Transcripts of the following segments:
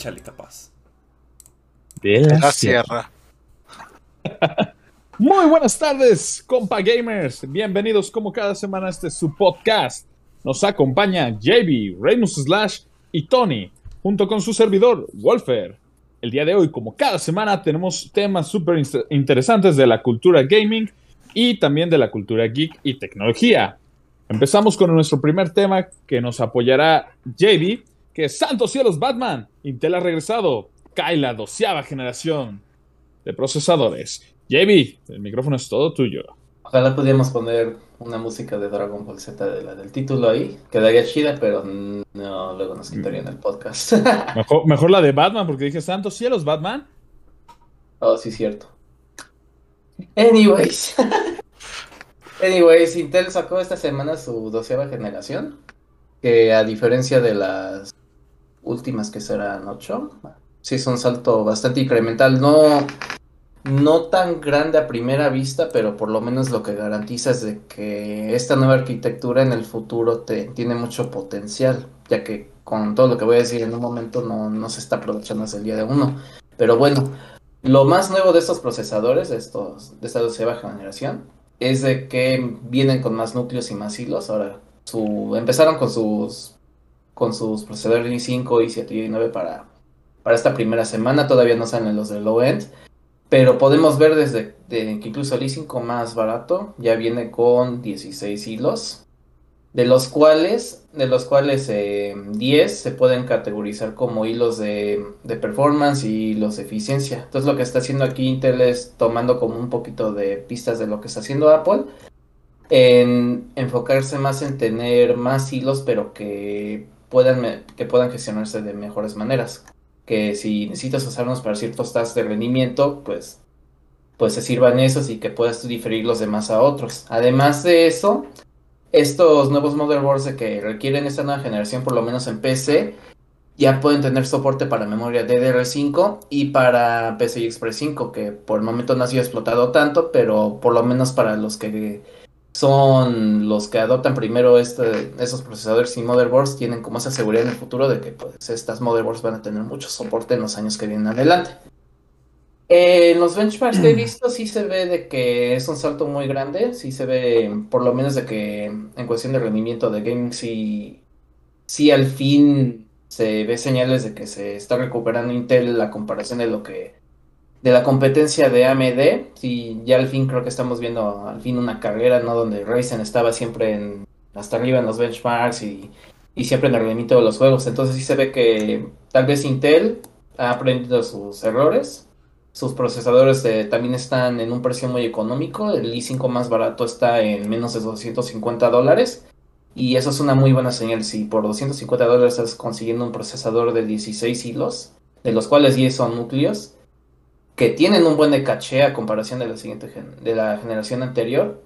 Échale capaz. De la, sierra. Muy buenas tardes, compa gamers. Bienvenidos como cada semana a este su podcast. Nos acompaña JB, Reynolds Slash y Tony, junto con su servidor, Wolfer. El día de hoy, como cada semana, tenemos temas súper interesantes de la cultura gaming y también de la cultura geek y tecnología. Empezamos con nuestro primer tema que nos apoyará JB, que Santos Cielos Batman. Intel ha regresado. Cae la doceava generación de procesadores. JB, el micrófono es todo tuyo. Ojalá pudiéramos poner una música de Dragon Ball Z de la del título ahí. Quedaría chida, pero no, luego nos quitarían el podcast. mejor, mejor la de Batman, porque dije Santos Cielos Batman. Oh, sí, cierto. Anyways. Anyways, Intel sacó esta semana su doceava generación. Que a diferencia de las últimas que serán 8, sí es un salto bastante incremental. No, no tan grande a primera vista, pero por lo menos lo que garantiza es de que esta nueva arquitectura en el futuro te, tiene mucho potencial, ya que con todo lo que voy a decir en un momento no, no se está aprovechando hasta el día de uno. Pero bueno, lo más nuevo de estos procesadores, de, estos, de esta doceava generación, es de que vienen con más núcleos y más hilos. Ahora, su, empezaron con sus con sus procesadores i5, i7 y i9 para, para esta primera semana. Todavía no salen los de low end. Pero podemos ver desde que incluso el i5 más barato ya viene con 16 hilos de los cuales, de los cuales 10 eh, se pueden categorizar como hilos de, performance y hilos de eficiencia. Entonces lo que está haciendo aquí Intel es tomando como un poquito de pistas de lo que está haciendo Apple, en enfocarse más en tener más hilos, pero que puedan, que puedan gestionarse de mejores maneras. Que si necesitas usarlos para ciertos tasks de rendimiento, pues, pues se sirvan esos y que puedas diferir los demás a otros. Además de eso, estos nuevos motherboards que requieren esta nueva generación, por lo menos en PC, ya pueden tener soporte para memoria DDR5 y para PCI Express 5, que por el momento no ha sido explotado tanto, pero por lo menos para los que son los que adoptan primero este, esos procesadores y motherboards, tienen como esa seguridad en el futuro de que pues, estas motherboards van a tener mucho soporte en los años que vienen adelante. En los benchmarks que he visto sí se ve de que es un salto muy grande, sí se ve por lo menos de que en cuestión de rendimiento de gaming sí, sí al fin se ve señales de que se está recuperando Intel la comparación de lo que de la competencia de AMD, sí ya al fin creo que estamos viendo al fin una carrera, ¿no? Donde Ryzen estaba siempre en, hasta arriba en los benchmarks y, y siempre en el rendimiento de los juegos, entonces sí se ve que tal vez Intel ha aprendido sus errores sus procesadores eh, también están en un precio muy económico. El i5 más barato está en menos de 250 dólares. Y eso es una muy buena señal. Si por 250 dólares estás consiguiendo un procesador de 16 hilos, de los cuales 10 son núcleos, que tienen un buen de caché a comparación de la siguiente de la generación anterior,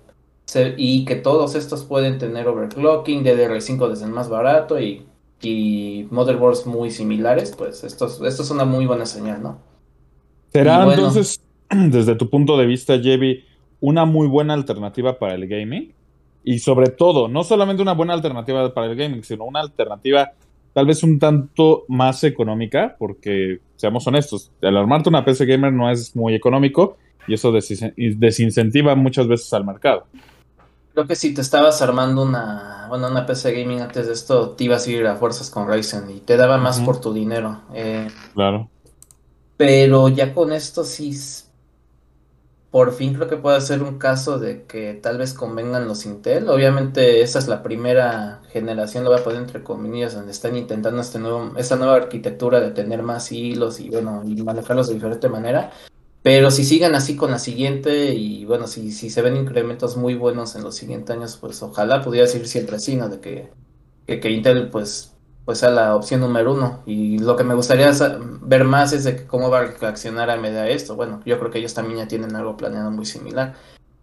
y que todos estos pueden tener overclocking, DDR5 desde el más barato y, y motherboards muy similares, pues esto, esto es una muy buena señal, ¿no? ¿Será entonces, desde tu punto de vista, Jevi, una muy buena alternativa para el gaming? Y sobre todo, no solamente una buena alternativa para el gaming, sino una alternativa tal vez un tanto más económica, porque seamos honestos, el armarte una PC gamer no es muy económico y eso desincentiva muchas veces al mercado. Creo que si te estabas armando una, bueno, una PC gaming antes de esto, te ibas a ir a fuerzas con Ryzen y te daba más por tu dinero. Eh, claro. Pero ya con esto sí, por fin creo que puede ser un caso de que tal vez convengan los Intel. Obviamente esa es la primera generación, lo voy a poner entre comillas, donde están intentando este esta nueva arquitectura de tener más hilos y bueno, y manejarlos de diferente manera. Pero si sigan así con la siguiente y bueno, si, si se ven incrementos muy buenos en los siguientes años, pues ojalá pudiera seguir siempre así, ¿no? De que, que Intel pues pues a la opción número uno. Y lo que me gustaría ver más es de cómo va a reaccionar a media esto. Bueno, yo creo que ellos también ya tienen algo planeado muy similar.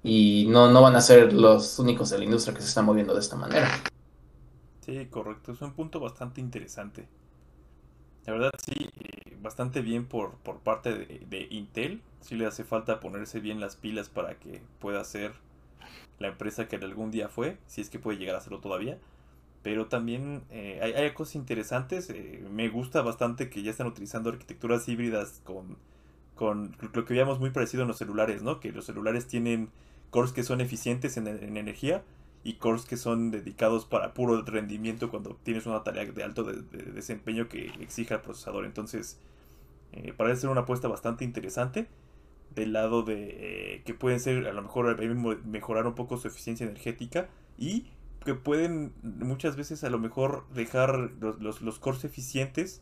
Y no, no van a ser los únicos de la industria que se están moviendo de esta manera. Sí, correcto. Es un punto bastante interesante. La verdad, sí, bastante bien por, por parte de, de, Intel. Sí le hace falta ponerse bien las pilas para que pueda ser la empresa que algún día fue, si es que puede llegar a serlo todavía. Pero también eh, hay, cosas interesantes. Eh, me gusta bastante que ya están utilizando arquitecturas híbridas con, con lo que veíamos muy parecido en los celulares, ¿no? Que los celulares tienen cores que son eficientes en, energía y cores que son dedicados para puro rendimiento cuando tienes una tarea de alto desempeño que exija el procesador. Entonces, eh, parece ser una apuesta bastante interesante del lado de que pueden ser a lo mejor mejorar un poco su eficiencia energética y que pueden muchas veces a lo mejor dejar los, los, cores eficientes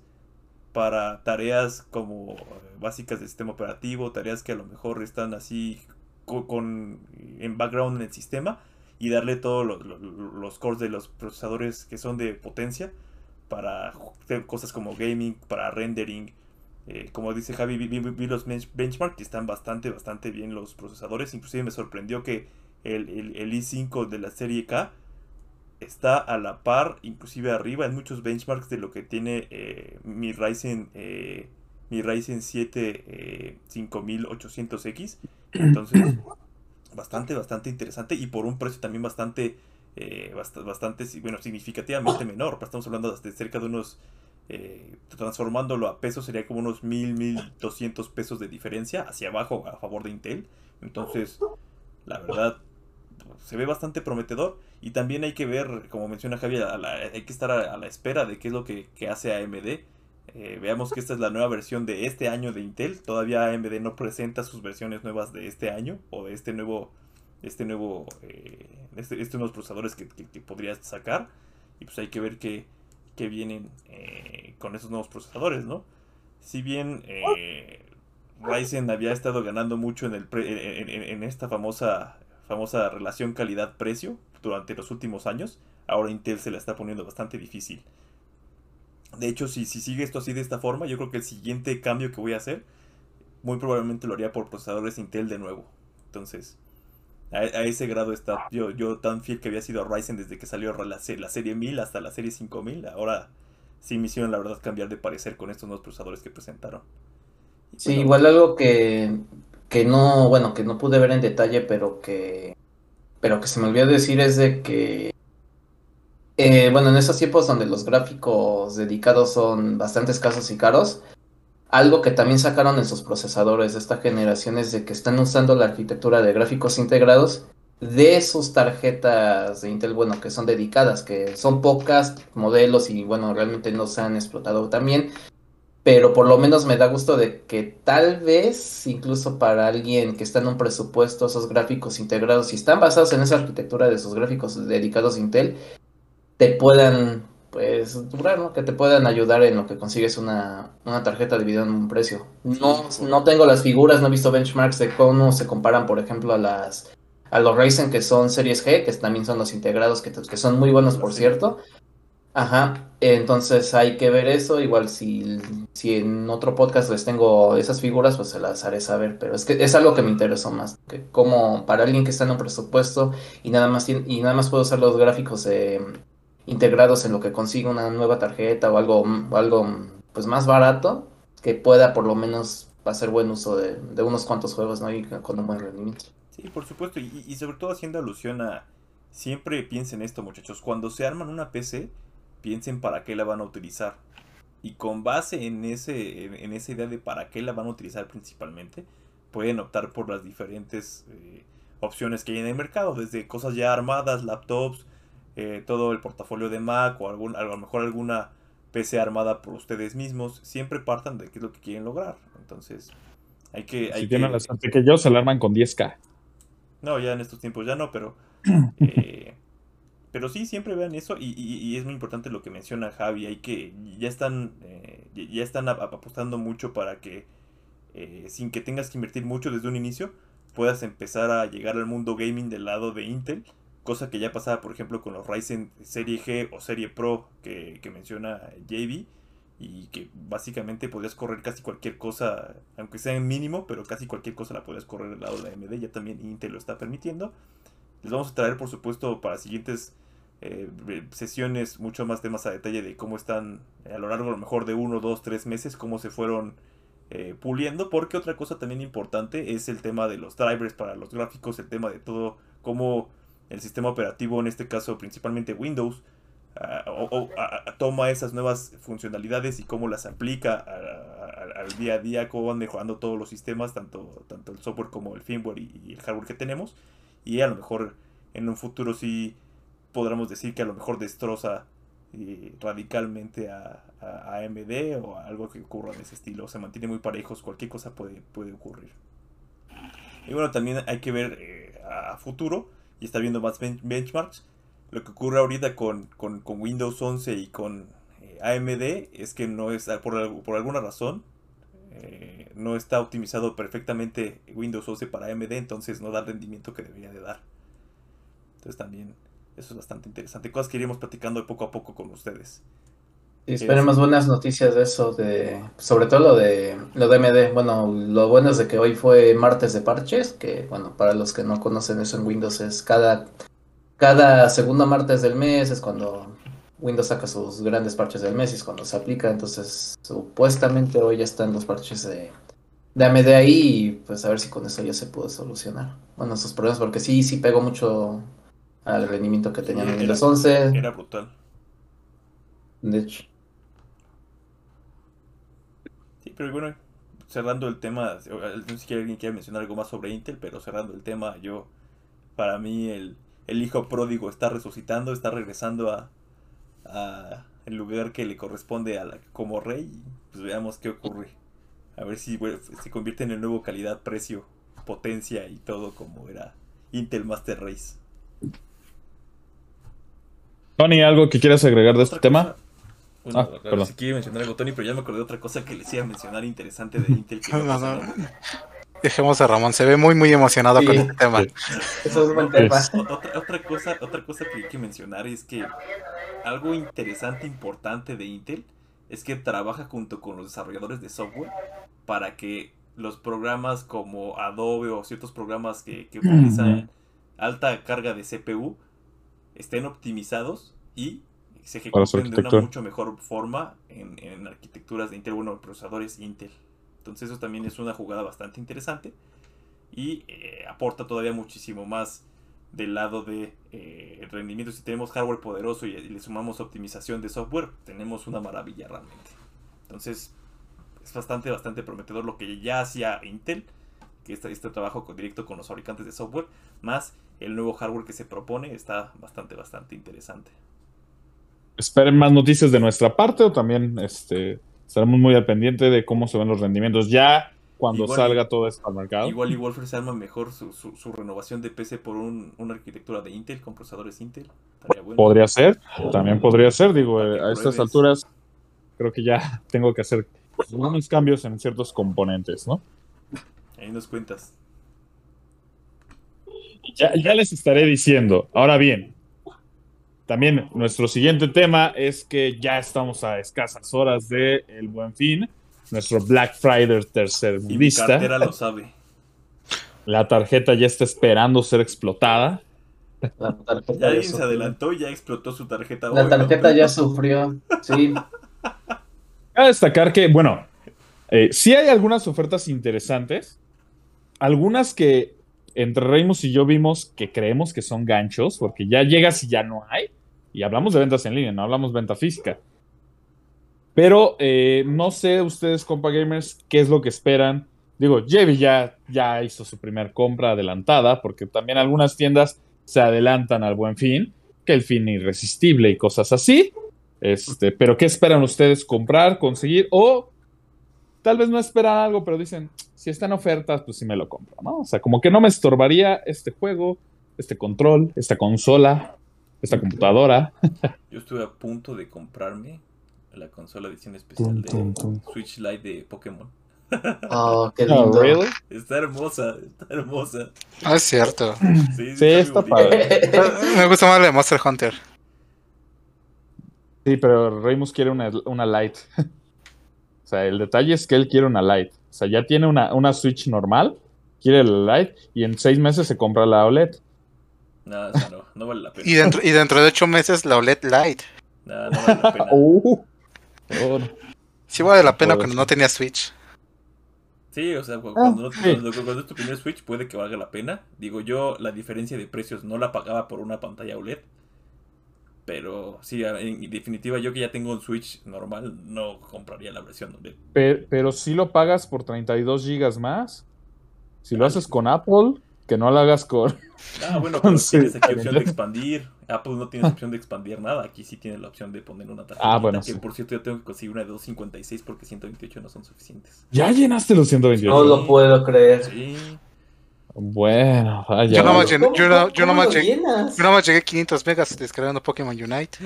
para tareas como básicas del sistema operativo, tareas que a lo mejor están así con, en background en el sistema y darle todos los cores de los procesadores que son de potencia para cosas como gaming, para rendering. Eh, como dice Javi, vi, los benchmark que están bastante, bastante bien los procesadores. Inclusive me sorprendió que el, el, el i5 de la serie K está a la par, inclusive arriba en muchos benchmarks de lo que tiene eh, mi Ryzen eh, mi Ryzen 7 5800X. Eh, Entonces, bastante, bastante interesante y por un precio también bastante, bastante, bueno, significativamente menor. Estamos hablando de cerca de unos, transformándolo a pesos, sería como unos 1000, 1200 pesos de diferencia hacia abajo a favor de Intel. Entonces, la verdad, se ve bastante prometedor. Y también hay que ver, como menciona Javier, hay que estar a, la espera de qué es lo que, hace AMD. Eh, veamos que esta es la nueva versión de este año de Intel. Todavía AMD no presenta sus versiones nuevas de este año o de este nuevo, este nuevo, eh, este, estos nuevos procesadores que, que, podría sacar. Y pues hay que ver qué, vienen eh, con esos nuevos procesadores, ¿no? Si bien Ryzen había estado ganando mucho en, el en esta famosa famosa relación calidad-precio durante los últimos años, ahora Intel se la está poniendo bastante difícil. De hecho, si, si sigue esto así de esta forma, yo creo que el siguiente cambio que voy a hacer, muy probablemente lo haría por procesadores Intel de nuevo. Entonces, a, ese grado está yo, yo tan fiel que había sido a Ryzen desde que salió la, la serie 1000 hasta la serie 5000. Ahora sí me hicieron la verdad cambiar de parecer con estos nuevos procesadores que presentaron. Sí, igual algo que que no, bueno, que no pude ver en detalle, pero que, pero que se me olvidó decir es de que, eh, bueno, en esos tiempos donde los gráficos dedicados son bastante escasos y caros, algo que también sacaron en sus procesadores de esta generación es de que están usando la arquitectura de gráficos integrados de sus tarjetas de Intel, bueno, que son dedicadas, que son pocas modelos y bueno, realmente no se han explotado también, pero por lo menos me da gusto de que tal vez, incluso para alguien que está en un presupuesto, esos gráficos integrados, si están basados en esa arquitectura de esos gráficos dedicados a Intel, te puedan, pues, durar, ¿no? Que te puedan ayudar en lo que consigues una, una tarjeta dividida en un precio. No, no tengo las figuras, no he visto benchmarks de cómo se comparan, por ejemplo, a las a los Ryzen que son series G, que también son los integrados, que, que son muy buenos, por cierto. Ajá, entonces hay que ver eso. Igual si, si en otro podcast les tengo esas figuras, pues se las haré saber. Pero es que es algo que me interesó más. Que como para alguien que está en un presupuesto y nada más y nada más puedo usar los gráficos eh, integrados en lo que consiga una nueva tarjeta o algo, algo pues más barato, que pueda por lo menos hacer buen uso de, unos cuantos juegos, ¿no? Y con un buen rendimiento. Sí, por supuesto. Y, y sobre todo haciendo alusión a. Siempre piensen esto, muchachos. Cuando se arman una PC piensen para qué la van a utilizar. Y con base en, ese, en, esa idea de para qué la van a utilizar principalmente, pueden optar por las diferentes eh, opciones que hay en el mercado, desde cosas ya armadas, laptops, eh, todo el portafolio de Mac o algún, a lo mejor alguna PC armada por ustedes mismos. Siempre partan de qué es lo que quieren lograr. Entonces, hay que... Hay si tienen la suerte que yo, se la arman con 10K. No, ya en estos tiempos ya no, pero... Eh, pero sí, siempre vean eso y, es muy importante lo que menciona Javi, hay que ya están eh, ya están apostando mucho para que eh, sin que tengas que invertir mucho desde un inicio puedas empezar a llegar al mundo gaming del lado de Intel, cosa que ya pasaba por ejemplo con los Ryzen serie G o serie Pro que, menciona JB y que básicamente podías correr casi cualquier cosa, aunque sea en mínimo, pero casi cualquier cosa la podías correr del lado de AMD, ya también Intel lo está permitiendo. Les vamos a traer, por supuesto, para siguientes eh, sesiones mucho más temas a detalle de cómo están eh, a lo largo a lo mejor de uno, dos, tres meses, cómo se fueron eh, puliendo. Porque otra cosa también importante es el tema de los drivers para los gráficos, el tema de todo, cómo el sistema operativo, en este caso principalmente Windows, ah, toma esas nuevas funcionalidades y cómo las aplica al día a día, cómo van mejorando todos los sistemas, tanto, tanto el software como el firmware y, y el hardware que tenemos. Y a lo mejor en un futuro sí podremos decir que a lo mejor destroza eh, radicalmente a, a- AMD o a algo que ocurra de ese estilo. Se mantiene muy parejos, cualquier cosa puede, puede ocurrir. Y bueno, también hay que ver eh, a futuro y estar viendo más ben- benchmarks. Lo que ocurre ahorita con, con- con Windows 11 y con eh, AMD es que no es, por, por alguna razón, no está optimizado perfectamente Windows 11 para AMD, entonces no da el rendimiento que debería de dar. Entonces también eso es bastante interesante. Cosas que iremos platicando poco a poco con ustedes. Sí, esperemos buenas noticias de eso, de sobre todo lo de lo de MD. Bueno, lo bueno es de que hoy fue martes de parches, que bueno, para los que no conocen eso en Windows es cada cada segundo martes del mes es cuando Windows saca sus grandes parches del mes y es cuando se aplica. Entonces, supuestamente hoy ya están los parches de, de AMD ahí y pues a ver si con eso ya se puede solucionar. Bueno, esos problemas, porque sí, sí pegó mucho al rendimiento que tenían en era- Windows 11. Era brutal. De hecho. Sí, pero bueno, cerrando el tema, no sé si alguien quiere mencionar algo más sobre Intel, pero cerrando el tema, yo, para mí el, el hijo pródigo está resucitando, está regresando a, a el lugar que le corresponde a la, como rey, pues veamos qué ocurre. A ver si bueno, se convierte en el nuevo calidad, precio, potencia y todo como era Intel Master Race. Tony, ¿algo que quieras agregar de este tema? Bueno, Ah, perdón. si quiere mencionar algo Tony, pero ya me acordé de otra cosa que les iba a mencionar interesante de Intel. Que no No. Dejemos a Ramón, se ve muy muy emocionado Sí. con este tema. Eso es buen No, tema. es- Otra, otra cosa, otra cosa que hay que mencionar es que algo interesante, importante de Intel es que trabaja junto con los desarrolladores de software para que los programas como Adobe o ciertos programas que, que utilizan alta carga de CPU estén optimizados y se ejecuten de una mucho mejor forma en, en arquitecturas de Intel, bueno, procesadores Intel. Entonces eso también es una jugada bastante interesante y eh, aporta todavía muchísimo más del lado de eh, rendimiento. Si tenemos hardware poderoso y, y le sumamos optimización de software, tenemos una maravilla realmente. Entonces es bastante, bastante prometedor lo que ya hacía Intel, que este, este trabajo con, directo con los fabricantes de software, más el nuevo hardware que se propone, está bastante, bastante interesante. esperen más noticias de nuestra parte o también este, estaremos muy al pendiente de cómo se ven los rendimientos ya cuando Igual- salga todo esto al mercado. Igual y Wolfer se arma mejor su, su, su renovación de PC por un- una arquitectura de Intel con procesadores Intel. Bueno. Podría ser, también podría ser, digo, eh, a estas alturas creo que ya tengo que hacer algunos cambios en ciertos componentes, ¿no? Ahí nos cuentas. Ya, ya les estaré diciendo. Ahora bien, también nuestro siguiente tema es que ya estamos a escasas horas del el Buen Fin, nuestro Black Friday Y mi tercermundista. cartera lo sabe. La tarjeta ya está esperando ser explotada. La tarjeta Ya alguien se adelantó y ya explotó su tarjeta. La hoy, tarjeta ¿no? ya sufrió. Sí, Cabe destacar que, bueno, eh, sí hay algunas ofertas interesantes. Algunas que entre Reimus y yo vimos que creemos que son ganchos, porque ya llegas y ya no hay. Y hablamos de ventas en línea, no hablamos venta física. Pero eh, no sé ustedes, compa gamers, qué es lo que esperan. Digo, Jevi ya, ya hizo su primer compra adelantada, porque también algunas tiendas se adelantan al buen fin, que el fin irresistible y cosas así. Este, pero ¿qué esperan ustedes comprar, conseguir? O tal vez no esperan algo, pero dicen, si está en ofertas, pues sí me lo compro, ¿no? O sea, como que no me estorbaría este juego, este control, esta consola, esta computadora. Yo estuve a punto de comprarme la consola edición especial de Tum, tum, Switch Lite de Pokémon. oh, qué Oh, lindo. ¿really? Está hermosa, está hermosa. Ah, es cierto. Sí, Sí, está padre. Me gusta más la de Monster Hunter. Sí, pero Reymus quiere una, una Lite. O sea, el detalle es que él quiere una Lite. O sea, ya tiene una, una Switch normal, quiere la Lite y en seis meses se compra la OLED. No, no, no vale la pena. Y dentro, y dentro de ocho meses la OLED Lite. No, no vale la pena. Uh. Oh, Sí vale la pena cuando no tenía Switch. Sí, o sea, cu- cuando, no- cuando- cuando es tu primer Switch puede que valga la pena. Digo, yo la diferencia de precios no la pagaba por una pantalla OLED. Pero sí, en definitiva, yo que ya tengo un Switch normal, no compraría la versión OLED. Pero, pero si lo pagas por 32 gigas más. Si lo haces con Apple, que no lo hagas con. Ah, bueno, pero Sí, tienes aquí opción de expandir. Apple no tiene opción de expandir nada. Aquí sí tiene la opción de poner una tarjeta. Ah, bueno, Que sí. por cierto, yo tengo que conseguir una de 256 porque 128 no son suficientes. Ya llenaste los 128. No lo puedo creer. Sí. Bueno, vaya. Yo nomás ¿Cómo- yo no- yo nomás llegué-? Yo nada más llegué 500 megas descargando Pokémon Unite.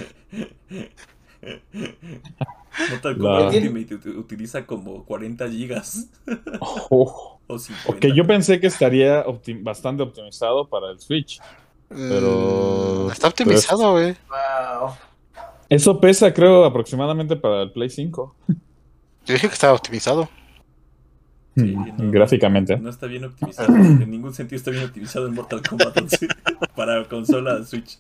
Mortal La- Kombat Ultimate ut- utiliza como 40 gigas Oh, o 50. ok, yo pensé que estaría opti- bastante optimizado para el Switch. Pero- Mm, está optimizado, güey. Wow. Eso pesa, creo, aproximadamente para el Play 5. Yo dije que estaba optimizado. Sí, Mm, no. Gráficamente. No está bien optimizado. En ningún sentido está bien optimizado el Mortal Kombat 11 para consola Switch.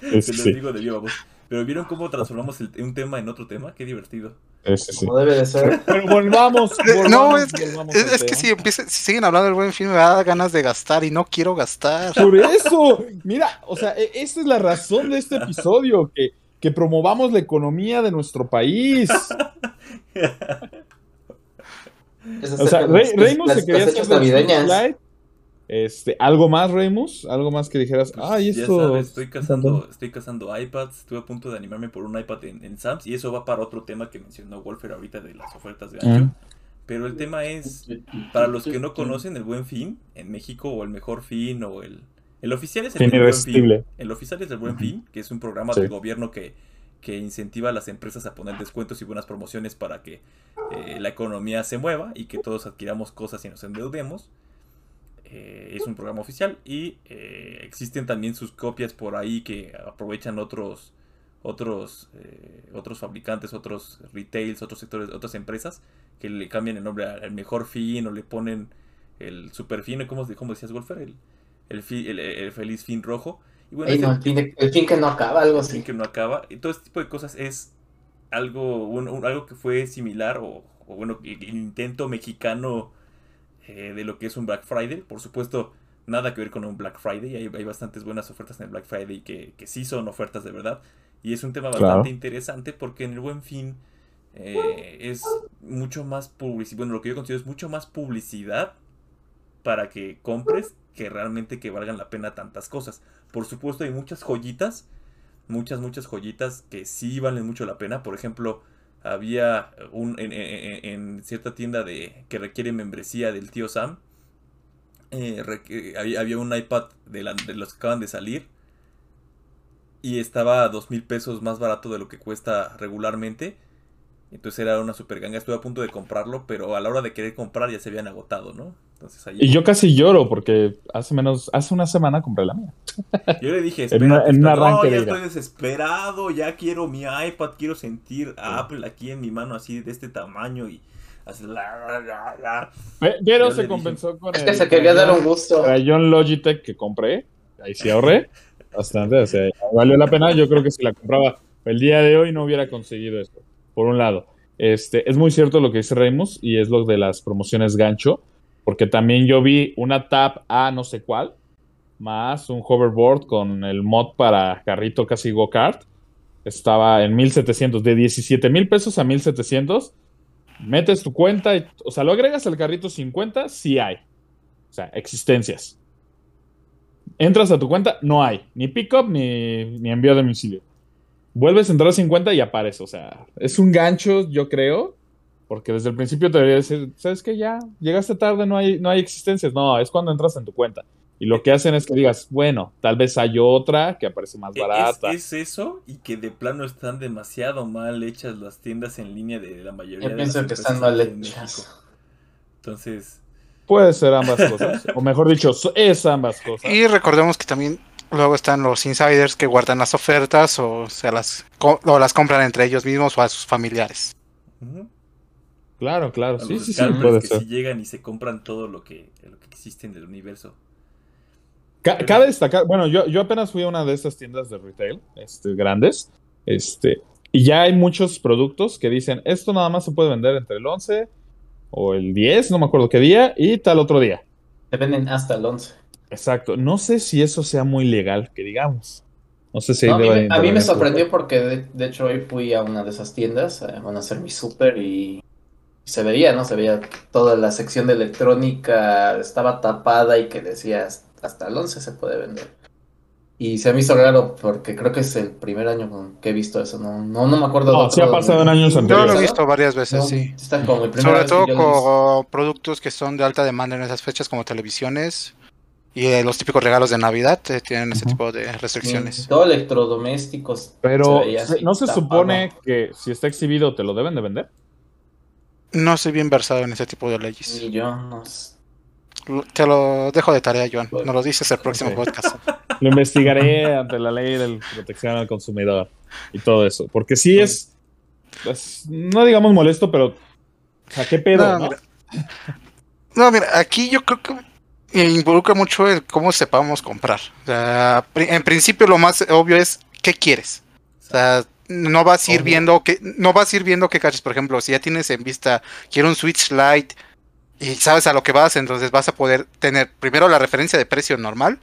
Es- Se los sí, digo de viva voz. Pero vieron cómo transformamos el- un tema en otro tema. Qué divertido. es- sí. Como debe de ser. Pero volvamos. Volvamos, no, es que, volvamos es, que si, empieza- si siguen hablando del buen film, me da ganas de gastar y no quiero gastar. Por eso, mira, o sea, e- esa es la razón de este episodio, que, que promovamos la economía de nuestro país. Es O sea, Rey- las se quería hacer navideñas. Lite. Este, ¿algo más, Reimus? ¿Algo más que dijeras? Pues, Ay, ya esto. sabes, estoy cazando, estoy cazando iPads. Estuve a punto de animarme por un iPad en, en Sam's. Y eso va para otro tema que mencionó Wolfer ahorita de las ofertas de gancho. Mm. Pero el tema es, para los que no conocen el Buen Fin en México, o el Mejor Fin, o el... El oficial es el, Fin Buen irresistible. El oficial es el Buen. Fin, que es un programa Sí. del gobierno que, que incentiva a las empresas a poner descuentos y buenas promociones para que eh, la economía se mueva y que todos adquiramos cosas y nos endeudemos. Eh, es un programa oficial y eh, existen también sus copias por ahí que aprovechan otros otros otros fabricantes, otros retails, otros sectores, otras empresas que le cambian el nombre al mejor fin o le ponen el super fin, ¿cómo, cómo decías, Wolfer? El, el, el- el feliz fin rojo. Y bueno, Ey, ese- no, el fin, de- el fin que no acaba, algo fin así. que no acaba. Y todo este tipo de cosas es algo, un- un- algo que fue similar o, o bueno, el el intento mexicano eh, de lo que es un Black Friday. Por supuesto, nada que ver con un Black Friday. Hay, hay bastantes buenas ofertas en el Black Friday que, que sí son ofertas de verdad. Y es un tema Claro. bastante interesante porque en el buen fin eh, es mucho más publicidad. Bueno, lo que yo considero es mucho más publicidad para que compres que realmente que valgan la pena tantas cosas. Por supuesto, hay muchas joyitas, muchas, muchas joyitas que sí valen mucho la pena. Por ejemplo, había un en, en- cierta tienda de que requiere membresía del tío Sam. eh, había, un iPad de, de los que acaban de salir. Y estaba a dos mil pesos más barato de lo que cuesta regularmente. Entonces era una super ganga. Estuve a punto de comprarlo, pero a la hora de querer comprar ya se habían agotado, ¿no? Entonces ahí. Y yo casi lloro porque hace menos, hace una semana compré la mía. Yo le dije, En una- espérate, en un arranque no, ya de estoy desesperado, ya quiero mi iPad, quiero sentir a Apple aquí en mi mano así de este tamaño y así la, la, la, la. Pe- Pero Yo se compensó con Es el que se quería dar un gusto. crayón Logitech que compré. Ahí sí ahorré bastante. O sea, valió la pena. Yo creo que si la compraba el día de hoy no hubiera conseguido esto. Por un lado. Este, es muy cierto lo que dice Reimus y es lo de las promociones gancho. Porque también yo vi una tab a no sé cuál, más un hoverboard con el mod para carrito casi go-kart. Estaba en 1700, de 17 mil pesos a 1700. Metes tu cuenta, y, o sea, lo agregas al carrito 50, sí hay. O sea, existencias. Entras a tu cuenta, no hay. Ni pickup ni, ni envío a domicilio. Vuelves a entrar a 50 y aparece. O sea, es un gancho, yo creo. Porque desde el principio te debería decir, ¿sabes qué? Ya, llegaste tarde, no hay, no hay existencias. No, es cuando entras en tu cuenta. Y lo que hacen es que digas, bueno, tal vez hay otra que aparece más Es, barata. es eso y que de plano están demasiado mal hechas las tiendas en línea de la mayoría Yo de pienso las que empresas están mal hechas. México. Entonces, Puede ser ambas cosas. o mejor dicho, es ambas cosas. Y recordemos que también luego están los insiders que guardan las ofertas o se las, o las compran entre ellos mismos o a sus familiares. ujú, Claro, claro. a Sí, los sí, sí, puede que ser. sí llegan y se compran todo lo que, lo que existe en el universo. Ca- Cabe destacar, bueno, yo, yo apenas fui a una de estas tiendas de retail, este, grandes, este, y ya hay muchos productos que dicen, esto nada más se puede vender entre el 11 o el 10, no me acuerdo qué día, y tal otro día. Te venden hasta el 11. Exacto. No sé si eso sea muy legal, que digamos. No sé si No, a mí, me- a mí me intervenir. sorprendió porque de, de hecho hoy fui a una de esas tiendas, eh, van a hacer mi súper y se veía, ¿no? Se veía toda la sección de electrónica, estaba tapada y que decía hasta el 11 se puede vender. Y se me hizo raro porque creo que es el primer año con- que he visto eso, no, no, no me acuerdo No, sí ha pasado en años Yo anteriores. lo he visto varias veces, No, sí. Está como primera Sobre todo yo con productos que son de alta demanda en esas fechas, como televisiones y eh, los típicos regalos de Navidad, eh, tienen ese tipo de restricciones. Todo electrodomésticos. Pero se veía se- así, no se tapado. supone que si está exhibido te lo deben de vender. No soy bien versado en ese tipo de leyes. Ni yo, no sé. Te lo dejo de tarea, Joan. Nos lo dices el próximo podcast. Lo investigaré ante la ley de protección al consumidor y todo eso. Porque sí es, pues, no digamos molesto, pero, o sea, ¿qué pedo? No, no? mira. No, mira, aquí yo creo que involucra mucho el cómo sepamos comprar. O sea, pri- en principio lo más obvio es qué quieres. O sea, no vas a ir viendo que no vas a ir viendo qué caches, por ejemplo, si ya tienes en vista quiero un Switch Lite y sabes a lo que vas, entonces vas a poder tener primero la referencia de precio normal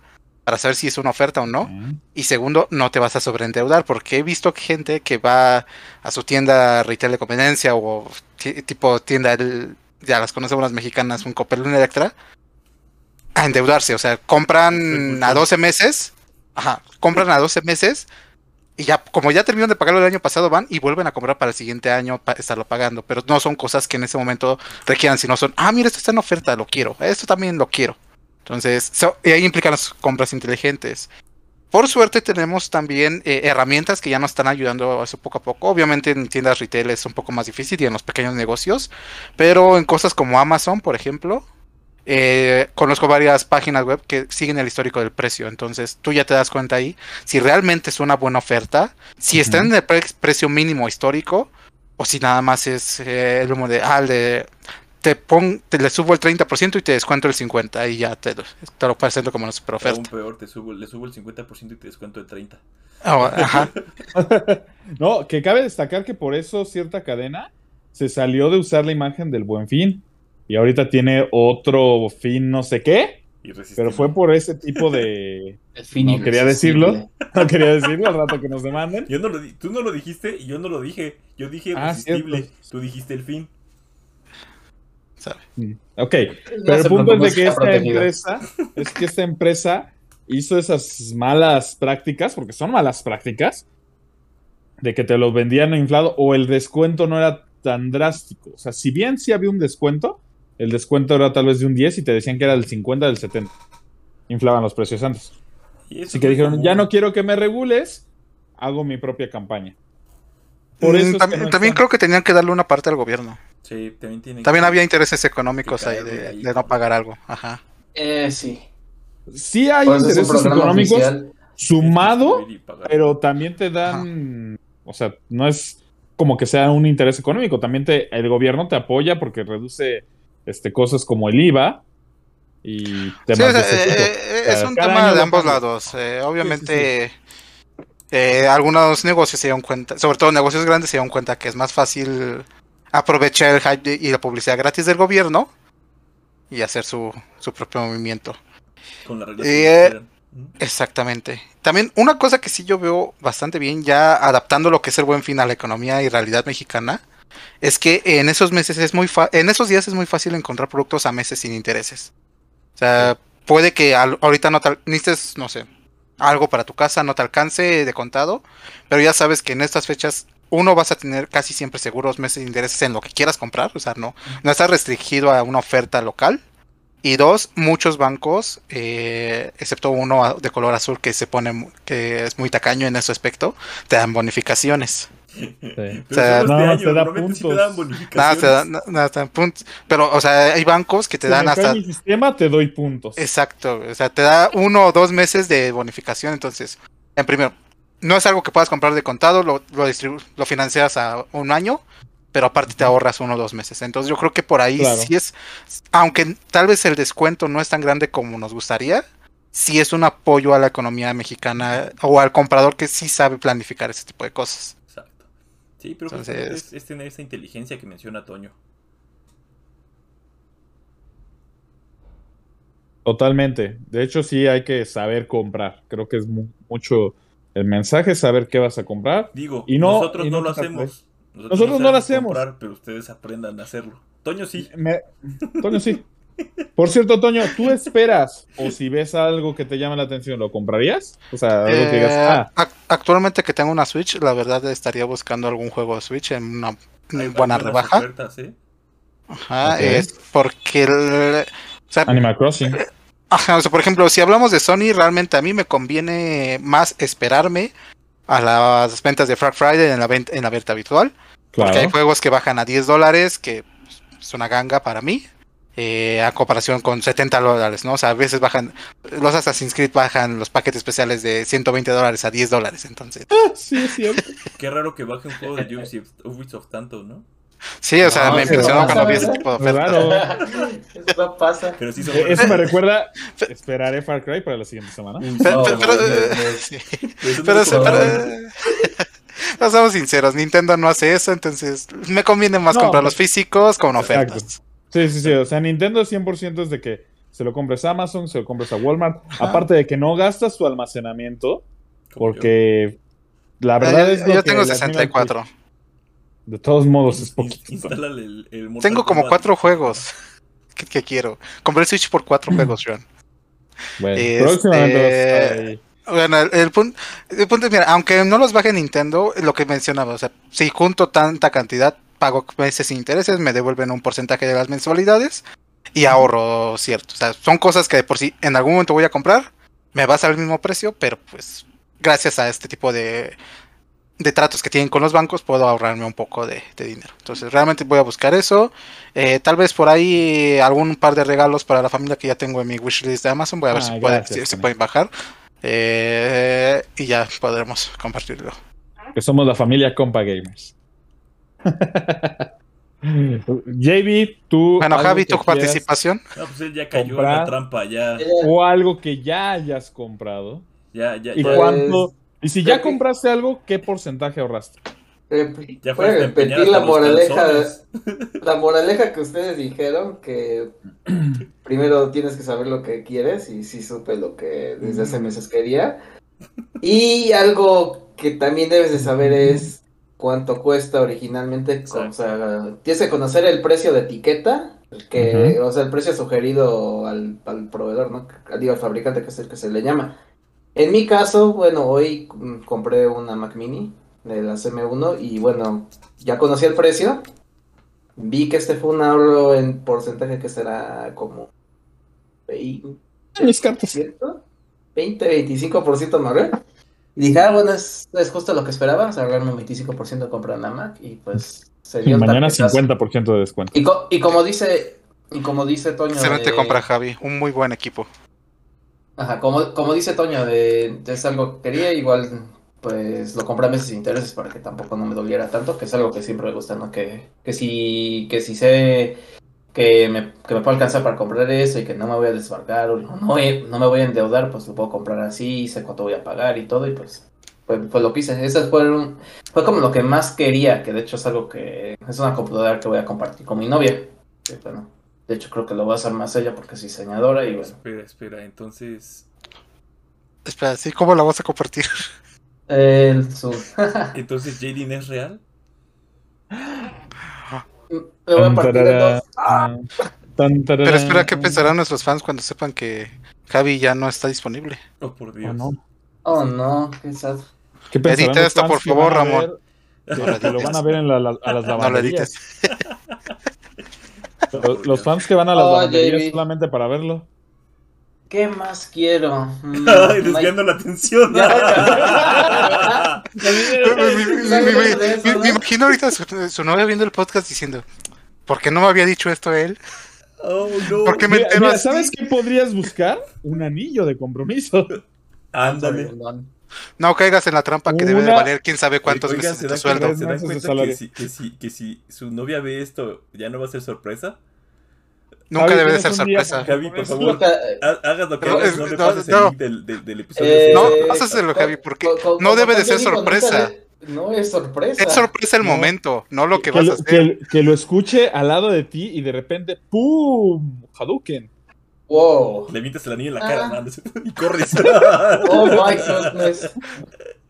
para saber si es una oferta o no. Mm. Y segundo, no te vas a sobreendeudar, porque he visto gente que va a su tienda retail de conveniencia o ti- tipo tienda, ya las conocemos las mexicanas, un Coppel, un Electra, a endeudarse. O sea, compran a 12 meses, ajá, compran a 12 meses y ya, como ya terminaron de pagarlo el año pasado, van y vuelven a comprar para el siguiente año para estarlo pagando. Pero no son cosas que en ese momento requieran, sino son, ah, mira, esto está en oferta, lo quiero, esto también lo quiero. Entonces, y ahí implican las compras inteligentes. Por suerte tenemos también eh, herramientas que ya nos están ayudando eso poco a poco. Obviamente en tiendas retail es un poco más difícil y en los pequeños negocios, pero en cosas como Amazon, por ejemplo, eh, conozco varias páginas web que siguen el histórico del precio. Entonces tú ya te das cuenta ahí si realmente es una buena oferta, si está en el pre- precio mínimo histórico o si nada más es eh, el humo de, ah, de te, pon, te le subo el 30% y te descuento el 50% y ya te, lo- te lo presento como una super Aún oferta. peor, te subo, le subo el 50% y te descuento el 30%. Ah, ajá. No, que cabe destacar que por eso cierta cadena se salió de usar la imagen del buen fin y ahorita tiene otro fin no sé qué, Irresistible. pero fue por ese tipo de... El fin No quería decirlo. No quería decirlo al rato que nos demanden. Yo no lo di- tú no lo dijiste y yo no lo dije. Yo dije Ah, irresistible. Tú dijiste el fin. ¿sabe? Mm, Ok, pero el punto es de que esta protegido. empresa, es que esta empresa hizo esas malas prácticas, porque son malas prácticas, de que te lo vendían inflado o el descuento no era tan drástico. O sea, si bien sí había un descuento, el descuento era tal vez de un 10 y te decían que era del 50, del 70. Inflaban los precios antes. Y Así que dijeron, como- ya no quiero que me regules, hago mi propia campaña. Por Mm, eso es que también, no también están- creo que tenían que darle una parte al gobierno. Sí, también tienen También que- había intereses económicos ahí de, ahí. de no pagar algo. Ajá. Eh, sí. Sí hay Por eso es un intereses económicos oficial. sumado pero también te dan, o sea, no es como que sea un interés económico, también te, el gobierno te apoya porque reduce este, cosas como el IVA y Sí, temas de ese eh, tipo. eh, O sea, es un cada tema de ambos lados. Eh, obviamente, eh, algunos negocios se dieron cuenta, sobre todo negocios grandes se dieron cuenta que es más fácil aprovechar el hype y la publicidad gratis del gobierno y hacer su, su propio movimiento. Con la regla. Exactamente. También una cosa que sí yo veo bastante bien, ya adaptando lo que es el buen fin a la economía y realidad mexicana, es que en esos meses es muy fa- en esos días es muy fácil encontrar productos a meses sin intereses. O sea, puede que al- ahorita no necesites, no sé, algo para tu casa, no te alcance de contado, pero ya sabes que en estas fechas uno vas a tener casi siempre seguros meses de intereses en lo que quieras comprar, o sea, no, no estás restringido a una oferta local. Y dos, muchos bancos, eh, excepto uno de color azul que se pone, que es muy tacaño en ese aspecto, te dan bonificaciones. Sí. O sea, año, da sí puntos. te dan puntos. Pero, o sea, hay bancos que te Si dan me cae hasta. mi sistema, te doy puntos. Exacto, o sea, te da uno o dos meses de bonificación. Entonces, en primero, no es algo que puedas comprar de contado, lo, lo, distribu- lo financias a un año, pero aparte te ahorras uno o dos meses. Entonces, yo creo que por ahí Claro. sí es, aunque tal vez el descuento no es tan grande como nos gustaría, sí es un apoyo a la economía mexicana o al comprador que sí sabe planificar ese tipo de cosas. Sí, pero Entonces- es, es tener esa inteligencia que menciona Toño. Totalmente. De hecho, sí hay que saber comprar. Creo que es mu- mucho El mensaje saber qué vas a comprar. Digo, Y no- nosotros y no, no lo hacemos. Nosotros no lo sabemos hacemos. comprar, pero ustedes aprendan a hacerlo. Toño sí. Me- Toño, sí. Por cierto, Toño, ¿tú esperas o si ves algo que te llama la atención, lo comprarías? O sea, algo que digas, Eh, ah, ac- Actualmente que tengo una Switch, la verdad estaría buscando algún juego de Switch en una Hay buena rebaja. ofertas, ¿eh? Ajá, es porque el- o sea, Animal Crossing. Ajá, o sea, por ejemplo, si hablamos de Sony, realmente a mí me conviene más esperarme a las ventas de Black Friday en la, venta, en la venta habitual. Porque hay Claro. juegos que bajan a 10 dólares, que es una ganga para mí, eh, a comparación con 70 dólares, ¿no? O sea, a veces bajan, los Assassin's Creed bajan los paquetes especiales de 120 dólares a 10 dólares, entonces. Ah, sí, cierto. Qué raro que baje un juego de Ubisoft, Ubisoft tanto, ¿no? Sí, o sea, No, me sí, impresionó cuando vi ese tipo de ofertas. raro. Eso no pasa. Pero sí son Eh, Eso me recuerda. Esperaré Far Cry para la siguiente semana. Pero, No, pero- pero, no, eh, sí. Seamos sinceros, Nintendo no hace eso, entonces me conviene más No, comprar los físicos con Exacto. Sí, sí, sí. O sea, Nintendo 100% es de que se lo compres a Amazon, se lo compres a Walmart. Aparte de que no gastas tu almacenamiento, porque la verdad yo, es. yo que tengo admiro al 64. Play. De todos modos, es poquito. El, el Tengo como Kombat. cuatro juegos. ¿Qué, qué quiero? Compré el Switch por cuatro juegos, John. Bueno, Este- próximamente. Bueno, el, el punto, el punto es, mira, aunque no los baje Nintendo, lo que mencionaba, o sea, si junto tanta cantidad, pago meses sin intereses, me devuelven un porcentaje de las mensualidades y ahorro cierto. O sea, son cosas que de por sí en algún momento voy a comprar, me va a salir el mismo precio, pero pues gracias a este tipo de, de tratos que tienen con los bancos, puedo ahorrarme un poco de, de dinero. Entonces, realmente voy a buscar eso. Eh, tal vez por ahí algún par de regalos para la familia que ya tengo en mi wishlist de Amazon. Voy a ver Ah, si, pueden, gracias, si pueden bajar. Eh, y ya podremos compartirlo. Que somos la familia Compa Gamers. JB, tú. Bueno, Javi, tu participación. No, pues él ya cayó en la trampa, ya, O algo que ya hayas comprado. ya, ya, ¿Y ya. cuánto? Y si ya que- compraste algo, ¿qué porcentaje ahorraste? Rep- Ya repetir la moraleja, la moraleja que ustedes dijeron, que primero tienes que saber lo que quieres, y sí supe lo que desde hace meses quería. Y algo que también debes de saber es cuánto cuesta originalmente, o sea, tienes que conocer el precio de etiqueta, que, o sea, el precio sugerido al, al proveedor, ¿no? Digo, al fabricante, que es el que se le llama. En mi caso, bueno, hoy compré una Mac Mini de la CM1 y bueno, ya conocí el precio. Vi que este fue un ahorro en porcentaje que será como 20, Mis cartas. 20 25% me ahorré. Y dije, ah, bueno, es, es justo lo que esperaba, o sea, ahorrarme un 25% de comprar una Mac y pues se Y dio el mañana tarjetazo. 50% de descuento. Y, co- y como dice, y como dice Toño, Excelente de- compra, Javi. Un muy buen equipo. Ajá, como, como dice Toño, de, de es algo que quería, igual pues lo compré a meses sin intereses para que tampoco no me doliera tanto, que es algo que siempre me gusta, ¿no? Que, que si, que si sé que me, que me puedo alcanzar para comprar eso y que no me voy a desbarcar o no, voy- no me voy a endeudar, pues lo puedo comprar así, sé cuánto voy a pagar y todo, y pues fue, fue lo que hice. Eso fue, un- fue como lo que más quería, que de hecho es algo que es una computadora que voy a compartir con mi novia. Que, bueno, de hecho creo que lo voy a hacer más ella porque es diseñadora y bueno. Espera, espera, entonces. Espera, ¿sí? ¿Cómo la vas a compartir? El, su... Entonces, ¿Jaden es real? Me voy a partir en dos. Ah, tarara. Pero espera, ¿qué pensarán nuestros fans cuando sepan que Javi ya no está disponible? Oh, por Oh, Dios. no. Oh, no, qué sad. ¿Qué Edita esto, por favor, Ramón. ver- No lo que lo edites. van a ver en la- la- a las No lo lavanderías. edites. Los, los fans que van a las Oh, lavanderías JB. solamente para verlo. ¿Qué más quiero? Mm, Ay, desviando la atención. Me, imagino ahorita su, su novia viendo el podcast diciendo, ¿por qué no me había dicho esto él? oh, no. ¿Por qué me Mira, entero mira, así? ¿sabes qué podrías buscar? Un anillo de compromiso. Ándale. No caigas en la trampa que debe de valer quién sabe cuántos Oigan, meses ¿se de tu sueldo. cuenta, se dan Meses de cuenta que, salario. si, que, si, que si su novia ve esto, ya no va a ser sorpresa? Nunca debe de ser sorpresa. Javi, por favor, ha- hagas lo que No, hagas, no le no, pases no. el link del, del, del episodio. Eh, No, pásaselo, Javi, porque Co- co- no debe de ser nunca sorpresa. No es sorpresa. Es sorpresa el No. momento, no lo que que, vas a lo, hacer. que- que lo escuche al lado de ti y de repente ¡Pum! Hadouken. Wow. Le mientas el anillo en la cara, Ah. ¿no? y corres. Oh my goodness.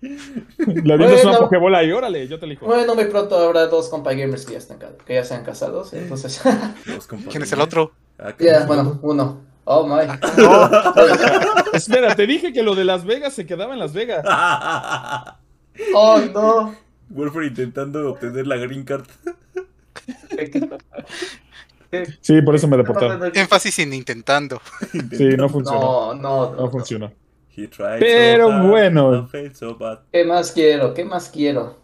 Le avientas una Bueno. pokebola y órale, yo te elijo. Bueno, muy pronto habrá dos compa gamers que ya, están, que ya sean casados, entonces... Los compa ¿Quién es el otro? Ah, ¿quién ya, es bueno, uno. Oh, my. Espera, te dije que lo de Las Vegas se quedaba en Las Vegas. Oh, no. Wolfer intentando obtener la green card. Sí, por eso me deportaron. Énfasis en intentando. Sí, no funcionó. No, no, No funcionó. He tried Pero so hard, bueno. so. ¿Qué más quiero? ¿Qué más quiero?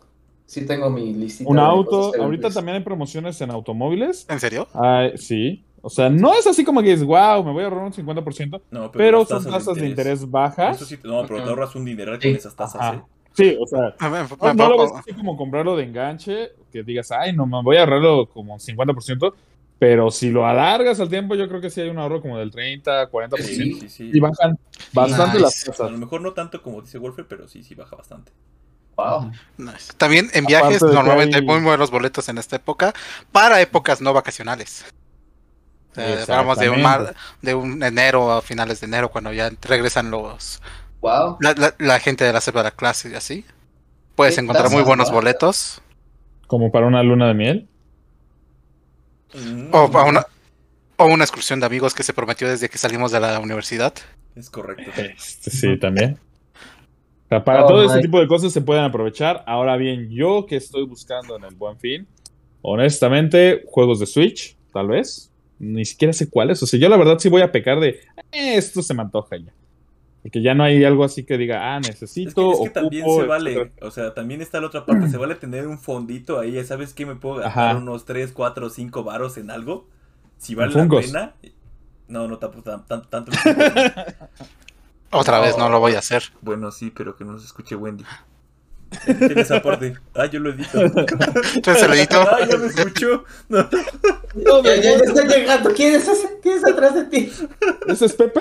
Sí tengo mi listita. Un auto, ahorita cumplir. también hay promociones en automóviles. ¿En serio? Sí. O sea, no es así como que dices, wow, me voy a ahorrar un 50%, No, pero las son tasas de interés bajas. Eso sí, no, pero te ahorras un dineral con esas tasas. ¿eh? Sí, o sea, no, no lo ves así como comprarlo de enganche, que digas, ay, no, me voy a ahorrarlo como 50%, pero si lo alargas al tiempo, yo creo que sí hay un ahorro como del 30, 40%. Sí, sí, sí. Y bajan bastante Nice. las A tasas. lo mejor no tanto como dice Wolfer, pero sí, sí baja bastante. Wow. Nice. También en viajes Aparte normalmente hay- hay muy buenos boletos en esta época para épocas no vacacionales. Sea, hablamos de un, mar- de un enero a finales de enero cuando ya regresan los Wow. la, la- la gente de la selva de la clase y así. Puedes ¿Qué encontrar muy buenos boletos. Como para una luna de miel. Mm, O para una, o una excursión de amigos que se prometió desde que salimos de la universidad. Es correcto. Este, sí, también. O sea, para Oh, todo ese my. tipo de cosas se pueden aprovechar. Ahora bien, yo que estoy buscando en el buen fin, honestamente, juegos de Switch, tal vez. Ni siquiera sé cuáles. O sea, yo la verdad sí voy a pecar de "Eh, esto se me antoja ya. Porque ya no hay algo así que diga, ah, Es que, necesito. es que también se vale, etcétera. o sea, también está la otra parte, se vale tener un fondito ahí, ¿sabes qué? Me puedo gastar Ajá. unos 3, 4, 5 varos en algo, si vale la pena. No, no tampoco tan, tan- tanto. Otra No. vez no lo voy a hacer. bueno, sí, pero que no se escuche Wendy. Tiene esa parte. Ah, yo lo edito. Entonces el edito. Ah, ya me escuchó. No. Ya, ya, ya estoy llegando. ¿Quién es ese? ¿Quién es atrás de ti? ¿Ese es Pepe?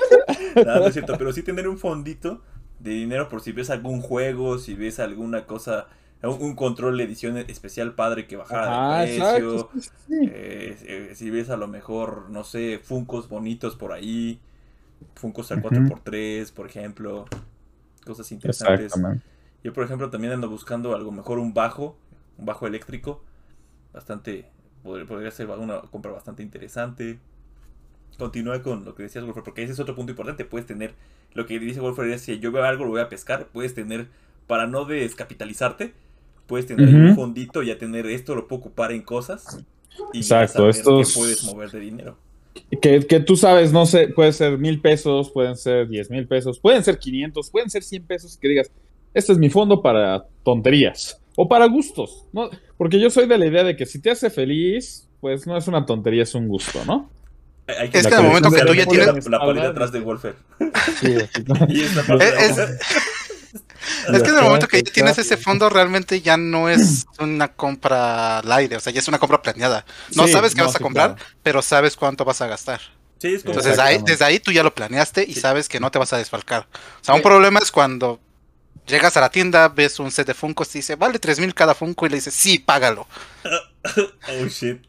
Nada, no es cierto, pero sí tener un fondito de dinero por si ves algún juego, si ves alguna cosa, un, un control de edición especial padre que bajara Ah, de precio. exacto. sí, sí, sí. Eh, eh, si ves a lo mejor, no sé, Funcos bonitos por ahí, Funcos al Ujú. 4x3, por ejemplo, cosas interesantes. Exactamente. Yo, por ejemplo, también ando buscando algo mejor, un bajo, un bajo eléctrico, bastante, podría, ser una compra bastante interesante. Continúa con lo que decías, Wolfer, porque ese es otro punto importante. Puedes tener, lo que dice Wolfer es, si yo veo algo, lo voy a pescar, puedes tener, para no descapitalizarte, puedes tener un fondito, ya tener esto, lo puedo ocupar en cosas. Y Exacto, que puedes mover de dinero. Que, que tú sabes, no sé, puede ser mil pesos, pueden ser diez mil pesos, pueden ser 500, pueden ser 100 pesos que digas, este es mi fondo para tonterías o para gustos, ¿no? Porque yo soy de la idea de que si te hace feliz, pues no es una tontería, es un gusto, ¿no? Hay- Es que en el momento que tú ya tienes. la, la atrás de Wolfer. Sí, Es, de- es- es que en el momento que ya tienes ese fondo, realmente ya no es una compra al aire, o sea, ya es una compra planeada. No Sí, sabes qué no, vas a sí, comprar, claro. pero sabes cuánto vas a gastar. Sí, es como Entonces ahí, desde ahí tú ya lo planeaste y Sí. sabes que no te vas a desfalcar. O sea, un problema es cuando llegas a la tienda, ves un set de Funkos y dice, vale 3000 cada Funko y le dices, sí, págalo. Oh shit.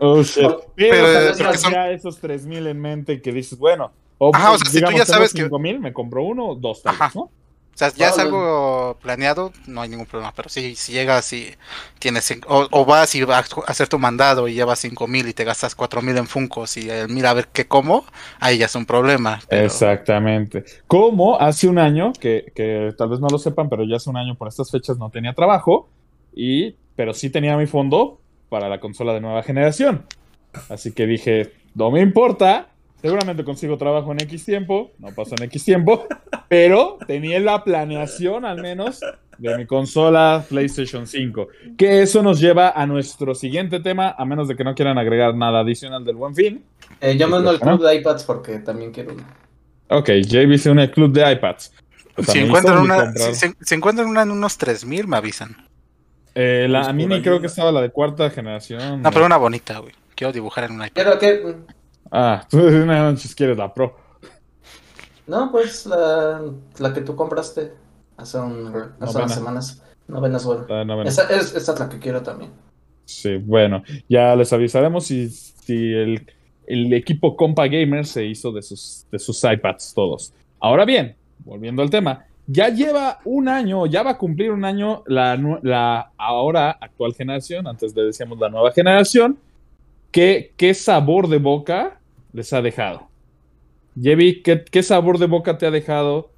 Oh, shit. Pero, Pero, eh, porque son- ya esos 3000 en mente que dices, bueno, o Ajá, o sea, si tú digamos, ya sabes que- 5000, me compro uno o dos, tal vez, ¿no? O sea, ya es Vale. algo planeado, no hay ningún problema. Pero si, si llegas y tienes, o, o vas y vas a hacer tu mandado y llevas 5000 y te gastas 4000 en Funkos y eh, mira a ver qué como, ahí ya es un problema. pero- Exactamente. Como hace un año, que, que tal vez no lo sepan, pero ya hace un año por estas fechas no tenía trabajo, y, pero sí tenía mi fondo para la consola de nueva generación. Así que dije, no me importa, seguramente consigo trabajo en X tiempo, no pasó en X tiempo, pero tenía la planeación al menos de mi consola PlayStation 5. Que eso nos lleva a nuestro siguiente tema, a menos de que no quieran agregar nada adicional del buen fin. Eh, yo me uno al club de iPads porque también quiero uno. Ok, JB se une al club de iPads. Pues a si, mí encuentran una, si, si- si encuentran una en unos 3000, me avisan. Eh, la Pues por Mini ahí creo que estaba la de cuarta generación. No, pero una bonita, güey. Quiero dibujar en un iPad. Quiero que. Ah, tú no manches, quieres la Pro. No, pues la, la que tú compraste hace, un, hace unas semanas. Novena es buena. La novena. Esa es, esa es la que quiero también. Sí, bueno, ya les avisaremos si, si el, el equipo Compa Gamer se hizo de sus, de sus iPads todos. Ahora bien, volviendo al tema, ya lleva un año, ya va a cumplir un año la, ahora actual generación, antes le decíamos la nueva generación. ¿Qué, qué sabor de boca les ha dejado? Jevi, ¿qué, qué sabor de boca te ha dejado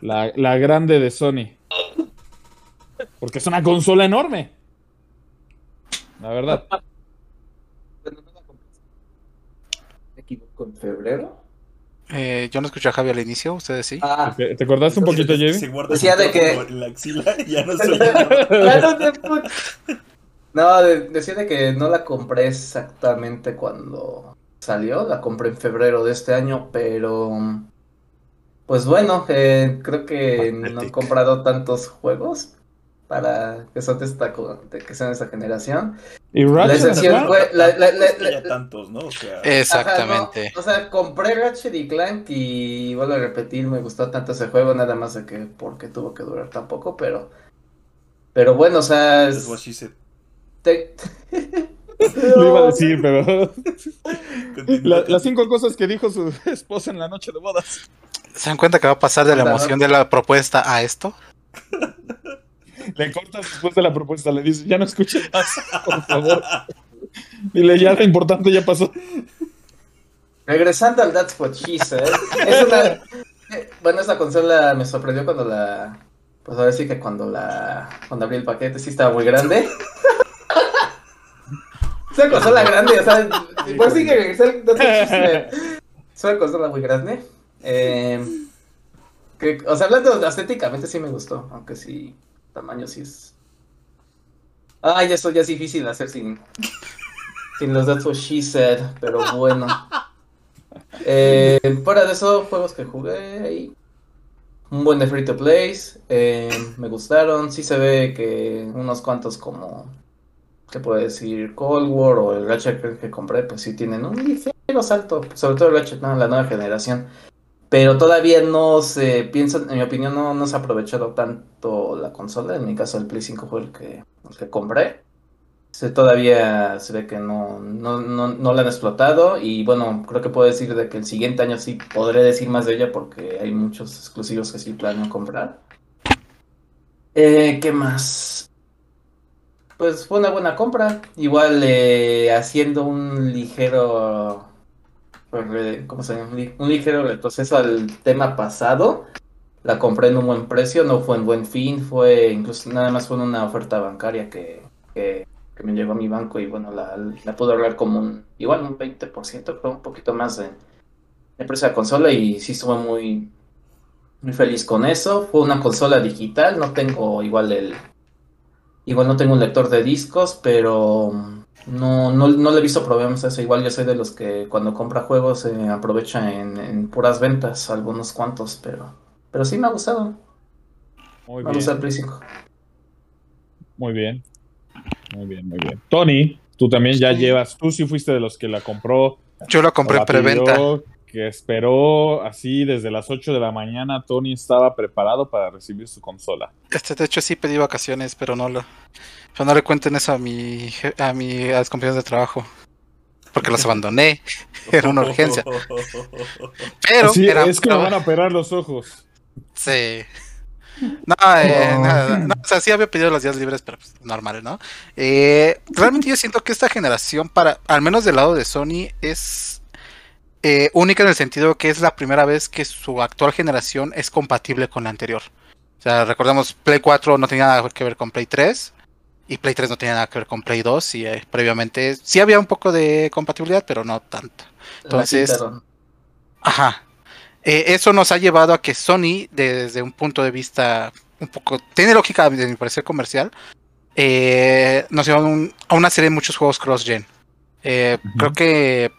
la, la grande de Sony? Porque es una consola enorme. La verdad. Bueno, no la compré. ¿Me equivoco en febrero? Eh, yo no escuché a Javi al inicio, ustedes sí. Ah, ¿Te, te acordaste un poquito, Se Jevi? Decía de que- la axila ya no soy No, de- decía de que no la compré exactamente cuando salió, la compré en febrero de este año, pero pues bueno, eh, creo que no he comprado tantos juegos para que son de esta, co- de que sean de esta generación. ¿Y La Ratchet excepción and fue, la- la- la- Es que ya la- tantos, ¿no? O sea, Exactamente. Ajá, no, o sea, compré Ratchet y Clank y vuelvo a repetir, me gustó tanto ese juego, nada más de que porque tuvo que durar tan poco, pero pero bueno, o sea, es- what she said. te- Lo iba a decir, pero. La- las cinco cosas que dijo su esposa en la noche de bodas. ¿Se dan cuenta que va a pasar de la emoción de la propuesta a esto? Le cortas después de la propuesta, le dice, ya no escuches más, por favor. Dile, ya lo importante ya pasó. Regresando al That's What She Said, es una... eh, Bueno, esta consola me sorprendió cuando la... Pues ahora sí que cuando la... Cuando abrí el paquete sí estaba muy grande. Es una consola grande, o sea, por sí que. Es una consola muy grande. Eh, que, o sea, hablando estéticamente sí me gustó, aunque sí, tamaño sí es... Ay, eso ya es difícil hacer sin... Sin los What She Said, pero bueno. Eh, fuera de eso, juegos que jugué. Un buen de free to plays. eh, me gustaron. Sí se ve que unos cuantos como. ¿Qué puedo decir? Cold War o el Ratchet que compré, pues sí tienen un ligero salto. Sobre todo el Ratchet, no, la nueva generación. Pero todavía no se piensa, en mi opinión, no, no se ha aprovechado tanto la consola. En mi caso, el Play 5 fue el que, que compré. Se, todavía se ve que no, no, no, no la han explotado y bueno, creo que puedo decir de que el siguiente año sí podré decir más de ella porque hay muchos exclusivos que sí planeo comprar. Eh, ¿qué más? Pues fue una buena compra, igual eh, haciendo un ligero, re- ¿cómo se llama? Un li- Un ligero retroceso al tema pasado. La compré en un buen precio, no fue en buen fin, fue incluso nada más fue una oferta bancaria que, que, me llegó a mi banco y bueno, la, la pude ahorrar como un, igual un 20%, creo, un poquito más de, de precio de la consola y sí estuve muy, muy feliz con eso. Fue una consola digital, no tengo igual el, igual no tengo un lector de discos, pero no, no, no le he visto problemas a eso. Igual yo soy de los que cuando compra juegos se aprovecha en, en puras ventas, algunos cuantos, pero, pero sí me ha gustado. Muy Me bien. el Play 5. Muy bien. Muy bien, muy bien. Tony, tú también ya Sí. llevas, tú sí fuiste de los que la compró. Yo lo compré en la preventa. Que esperó así desde las 8 de la mañana. Tony estaba preparado para recibir su consola. Este, de hecho, sí pedí vacaciones, pero no lo. Pero no le cuenten eso a mi, a mi a mis compañeros de trabajo. Porque los abandoné. Era una urgencia. Pero Así era, es que me van a operar los ojos. Sí. No, eh, Oh. nada, no, o sea, sí había pedido los días libres, pero pues, normales, ¿no? Eh, realmente yo siento que esta generación, para, al menos del lado de Sony, es eh, única en el sentido que es la primera vez que su actual generación es compatible con la anterior. O sea, recordemos, Play 4 no tenía nada que ver con Play 3 y Play 3 no tenía nada que ver con Play 2 y eh, previamente sí había un poco de compatibilidad, pero no tanto. Entonces- La quitaron. Ajá. Eh, eso nos ha llevado a que Sony, desde un punto de vista un poco, tiene lógica de mi parecer comercial, eh, nos lleva a, un- a una serie de muchos juegos cross-gen. Creo que,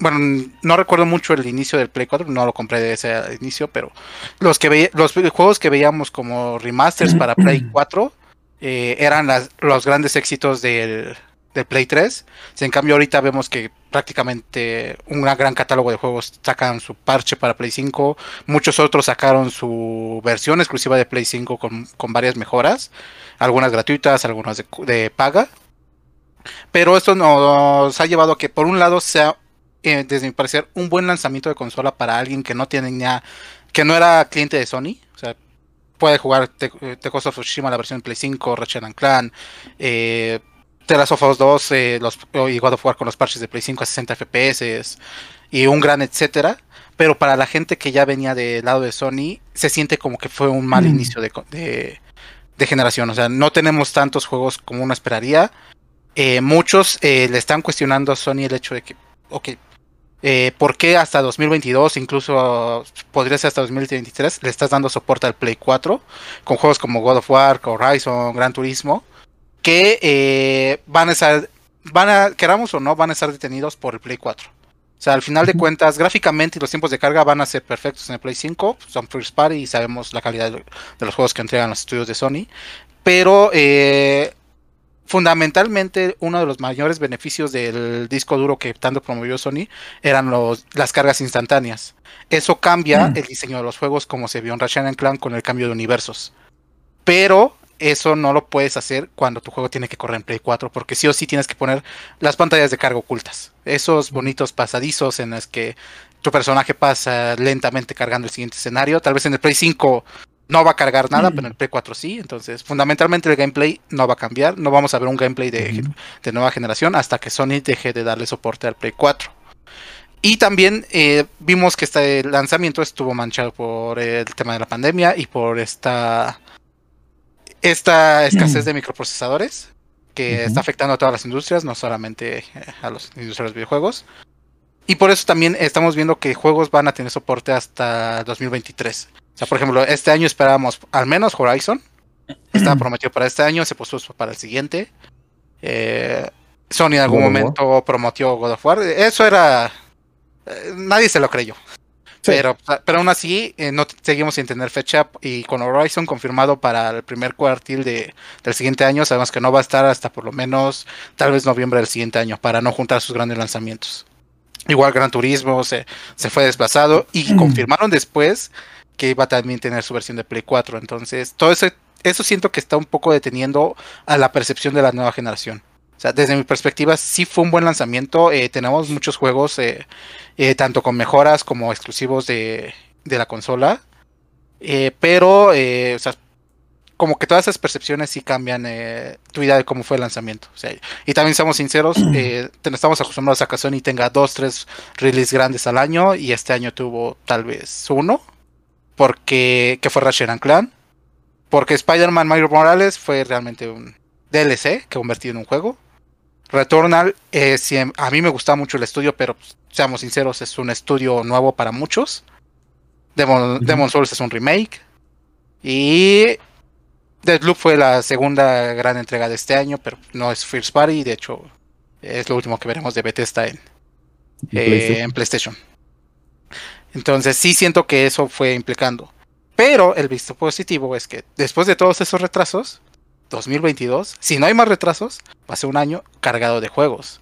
bueno, no recuerdo mucho el inicio del Play 4, no lo compré de ese inicio, pero los que veía- los juegos que veíamos como remasters para Play 4 eh, eran las- los grandes éxitos del, del Play 3. Si en cambio ahorita vemos que prácticamente un gran catálogo de juegos sacan su parche para Play 5, muchos otros sacaron su versión exclusiva de Play 5 con, con varias mejoras, algunas gratuitas, algunas de, de paga. Pero esto nos ha llevado a que por un lado sea, eh, desde mi parecer, un buen lanzamiento de consola para alguien que no tiene ya, que no era cliente de Sony. O sea, puede jugar The, The Ghost of Tsushima, la versión Play 5, Ratchet and Clan, eh, The Last of Us 2 eh, los, y God of War con los parches de Play 5 a 60 FPS y un gran etcétera. Pero para la gente que ya venía del lado de Sony, se siente como que fue un mal Mm. inicio de- de generación. O sea, no tenemos tantos juegos como uno esperaría. Eh, muchos eh, le están cuestionando a Sony el hecho de que, ok, eh, ¿por qué hasta 2022, incluso podría ser hasta 2023, le estás dando soporte al Play 4 con juegos como God of War, Horizon, Gran Turismo, que eh, van a estar, van a, queramos o no, van a estar detenidos por el Play 4? O sea, al final de cuentas, gráficamente y los tiempos de carga van a ser perfectos en el Play 5, son first party y sabemos la calidad de, de los juegos que entregan los estudios de Sony, pero eh, fundamentalmente uno de los mayores beneficios del disco duro que tanto promovió Sony eran los, las cargas instantáneas. Eso cambia Mm. el diseño de los juegos como se vio en Ratchet and Clank con el cambio de universos. Pero eso no lo puedes hacer cuando tu juego tiene que correr en Play 4 porque sí o sí tienes que poner las pantallas de carga ocultas. Esos bonitos pasadizos en los que tu personaje pasa lentamente cargando el siguiente escenario. Tal vez en el Play 5 no va a cargar nada, Mm. pero en el Play 4 sí. Entonces, fundamentalmente el gameplay no va a cambiar. No vamos a ver un gameplay de, nueva generación hasta que Sony deje de darle soporte al Play 4. Y también eh, vimos que este lanzamiento estuvo manchado por el tema de la pandemia y por esta, esta escasez de microprocesadores que está afectando a todas las industrias, no solamente eh, a los industrias de videojuegos. Y por eso también estamos viendo que juegos van a tener soporte hasta 2023. Sea, por ejemplo, este año esperábamos al menos Horizon. Estaba prometido para este año, se pospuso para el siguiente. Eh, Sony en algún of War. momento prometió God of War. Eso era... eh, nadie se lo creyó. Sí. Pero, pero aún así, eh, no seguimos sin tener fecha. Y con Horizon confirmado para el primer cuartil de, del siguiente año, sabemos que no va a estar hasta por lo menos tal vez noviembre del siguiente año para no juntar sus grandes lanzamientos. Igual Gran Turismo se, se fue desplazado y confirmaron después que iba a también tener su versión de Play 4. Entonces, todo eso, eso siento que está un poco deteniendo a la percepción de la nueva generación. O sea, desde mi perspectiva, sí fue un buen lanzamiento. eh, tenemos muchos juegos, eh, eh, tanto con mejoras como exclusivos de, de la consola. Pero, o sea, como que todas esas percepciones sí cambian tu idea de cómo fue el lanzamiento. O sea, y también seamos sinceros, estamos acostumbrados a que Sony tenga dos, tres releases grandes al año y este año tuvo tal vez uno, porque que fue Ratchet and Clan, porque Spider-Man Miles Morales fue realmente un DLC que convertido en un juego. Returnal, eh, a mí me gusta mucho el estudio, pero pues, seamos sinceros, es un estudio nuevo para muchos. Demon, Souls es un remake. Y Deadloop fue la segunda gran entrega de este año, pero no es First Party, de hecho es lo último que veremos de Bethesda en, Y eh, en PlayStation. Entonces sí siento que eso fue implicando. Pero el visto positivo es que después de todos esos retrasos, 2022, si no hay más retrasos, va a ser un año cargado de juegos.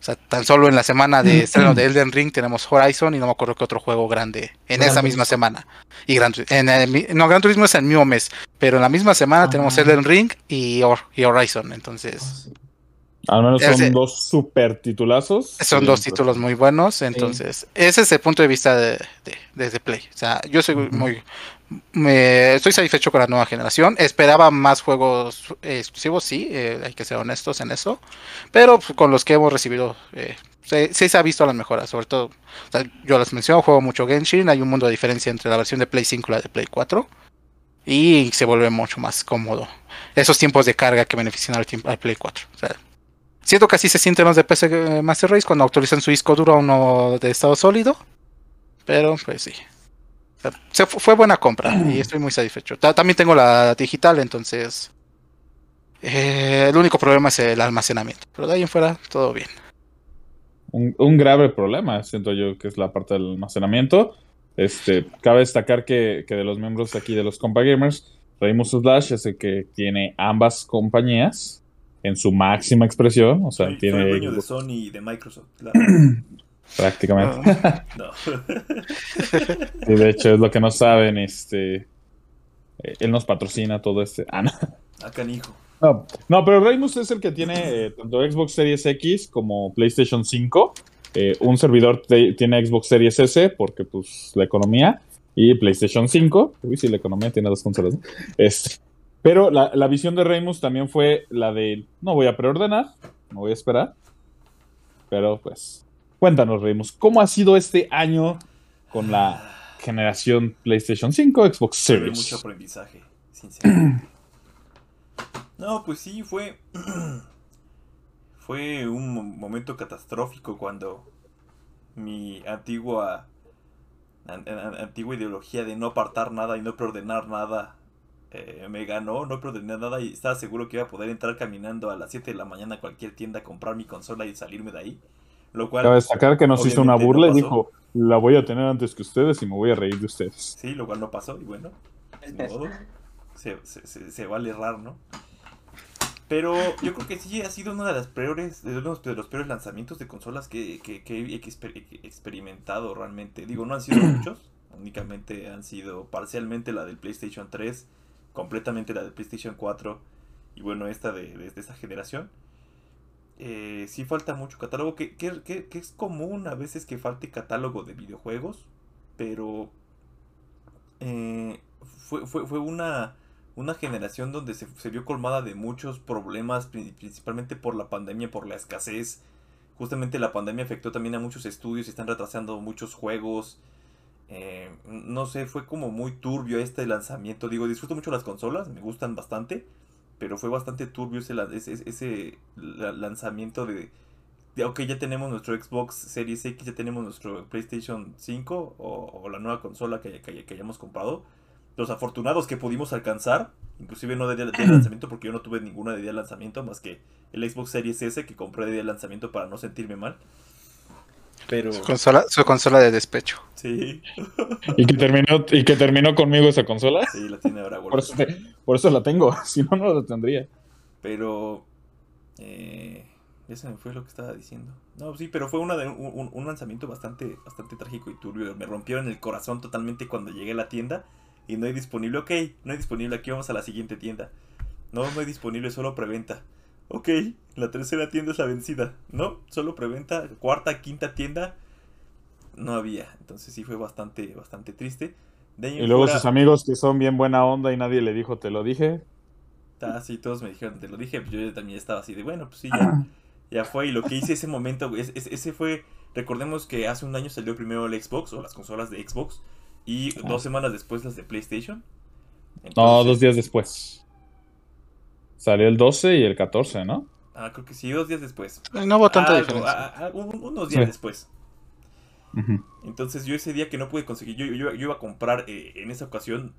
O sea, tan solo en la semana de estreno de Elden Ring tenemos Horizon y no me acuerdo qué otro juego grande en Gran esa misma Turismo. semana. Y Gran, en el no, Gran Turismo es el mismo mes, pero en la misma semana tenemos Ah. Elden Ring y, Hor- y Horizon. Entonces, Al menos son ese- dos super titulazos. son dos títulos muy buenos, entonces ese es el punto de vista de, de- desde Play. O sea, yo soy muy, me, estoy satisfecho con la nueva generación. Esperaba más juegos eh, exclusivos, sí, eh, hay que ser honestos en eso, pero pues, con los que hemos recibido, eh, sí, sí se ha visto las mejoras. Sobre todo, o sea, yo les menciono, juego mucho Genshin, hay un mundo de diferencia entre la versión de Play 5 y la de Play 4. Y se vuelve mucho más cómodo. Esos tiempos de carga que benefician al, al Play 4. O sea, Siento que así se sienten los de PC Master Race cuando actualizan su disco duro a uno de estado sólido. Pero pues sí. Se fue buena compra y estoy muy satisfecho. Ta- También tengo la digital, entonces. eh, el único problema es el almacenamiento. Pero de ahí en fuera, todo bien. Un, un grave problema, siento yo, que es la parte del almacenamiento. Este, cabe destacar que, que de los miembros aquí de los Compa Gamers, Raimus Slash es el que tiene ambas compañías en su máxima expresión. O sea, Soy, soy tiene el dueño de Sony y de Microsoft. claro. prácticamente. No. Y de hecho, es lo que no saben. Este, eh, él nos patrocina todo este. Ah, no. Acá, hijo. No, no, pero Raimus es el que tiene eh, tanto Xbox Series X como PlayStation 5. Eh, un servidor tiene Xbox Series S porque pues la economía y PlayStation 5. Uy, sí, la economía tiene dos consolas. ¿no? Este, pero la, la visión de Reymus también fue la de no voy a preordenar, no voy a esperar. Pero pues, cuéntanos, Reymus, ¿cómo ha sido este año con la generación PlayStation 5, Xbox Series? mucho aprendizaje, sinceramente. No, pues sí, fue. fue un mo- momento catastrófico cuando mi antigua. an- an- antigua ideología de no apartar nada y no preordenar nada eh, me ganó. No preordené nada y estaba seguro que iba a poder entrar caminando a las 7 de la mañana a cualquier tienda, comprar mi consola y salirme de ahí. Lo cual. Cabe destacar que nos hizo una no burla y dijo, la voy a tener antes que ustedes y me voy a reír de ustedes. Sí, lo cual no pasó y bueno, ni modo. Se, se, se- se vale errar, ¿no? Pero yo creo que sí ha sido uno de las peores, de los, de los peores lanzamientos de consolas que, que- que he exper- que he experimentado realmente. Digo, no han sido muchos, únicamente han sido parcialmente la del PlayStation 3, completamente la del PlayStation 4 y bueno, esta de, de- de generación. Eh, sí falta mucho catálogo, que, que- es común a veces que falte catálogo de videojuegos, pero eh, fue, fue, fue una, una generación donde se, se vio colmada de muchos problemas, pri- principalmente por la pandemia, por la escasez. Justamente la pandemia afectó también a muchos estudios y están retrasando muchos juegos. Eh, no sé, fue como muy turbio este lanzamiento. Digo, disfruto mucho las consolas, me gustan bastante, pero fue bastante turbio ese, ese, ese la- lanzamiento de, de, ok, ya tenemos nuestro Xbox Series X, ya tenemos nuestro PlayStation 5 o, o la nueva consola que, que- que hayamos comprado. Los afortunados que pudimos alcanzar, inclusive no de día de lanzamiento, porque yo no tuve ninguna de día de lanzamiento, más que el Xbox Series S que compré de día de lanzamiento para no sentirme mal. Pero, Su consola, su consola de despecho. sí, Y que terminó, y que terminó conmigo esa consola. sí, la tiene ahora Por eso, te- por eso la tengo, si no, no la tendría. Pero. Eh, ya se me fue lo que estaba diciendo. No, sí, pero fue una de, un, un- un lanzamiento bastante, bastante trágico y turbio. Me rompieron el corazón totalmente cuando llegué a la tienda y no hay disponible. Ok, no hay disponible. Aquí vamos a la siguiente tienda. No, no hay disponible, solo preventa. Ok, la tercera tienda es la vencida. No, solo preventa. Cuarta, quinta tienda. No había. Entonces sí fue bastante, bastante triste. De Y luego fuera- sus amigos que son bien buena onda y nadie le dijo, te lo dije. Ah, sí, todos me dijeron, te lo dije, pues yo también estaba así de, bueno, pues sí, ya, ya fue. Y lo que hice ese momento, güey, es- es- ese fue, recordemos que hace un año salió primero el Xbox o las consolas de Xbox y Ah. dos semanas después las de PlayStation. No, dos días después. Salió el 12 y el 14, ¿no? Ah, creo que sí, dos días después. Eh, No hubo tanta Algo, diferencia. ah, ah, un- unos días Sí. después. Entonces yo ese día que no pude conseguir, yo, yo, yo iba a comprar, eh, en esa ocasión,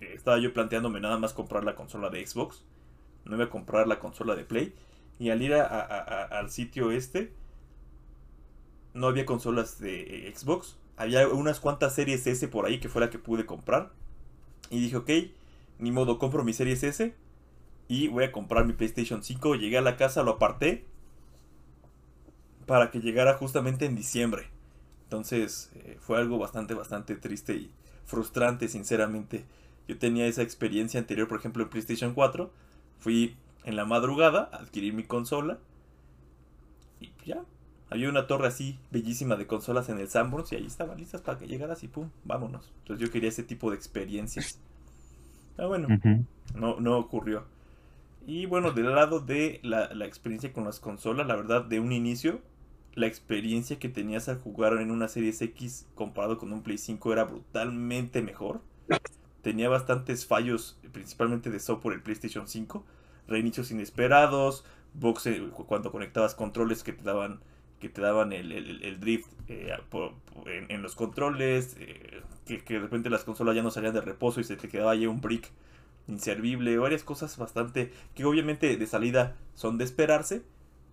eh, estaba yo planteándome nada más comprar la consola de Xbox, no iba a comprar la consola de Play, y al ir a- a- a- al sitio este, no había consolas de eh, Xbox, había unas cuantas series S por ahí que fue la que pude comprar, y dije, ok, ni modo, compro mi series S, y voy a comprar mi PlayStation 5, llegué a la casa, lo aparté, para que llegara justamente en diciembre. Entonces eh, fue algo bastante, bastante triste y frustrante, sinceramente. Yo tenía esa experiencia anterior, por ejemplo, en PlayStation 4. Fui en la madrugada a adquirir mi consola. Y ya. Había una torre así, bellísima de consolas en el Sanborns y ahí estaban listas para que llegaras y pum, vámonos. Entonces yo quería ese tipo de experiencias. Ah, bueno, no, no ocurrió. Y bueno, del lado de la, la experiencia con las consolas, la verdad, de un inicio, la experiencia que tenías al jugar en una Series X comparado con un Play 5 era brutalmente mejor. Tenía bastantes fallos, principalmente de software el PlayStation 5. Reinicios inesperados, box eh, cu- cuando conectabas controles que te daban que te daban el, el- el drift eh, en los controles, eh, que, que de repente las consolas ya no salían de reposo y se te quedaba ahí un brick inservible, varias cosas bastante que obviamente de salida son de esperarse,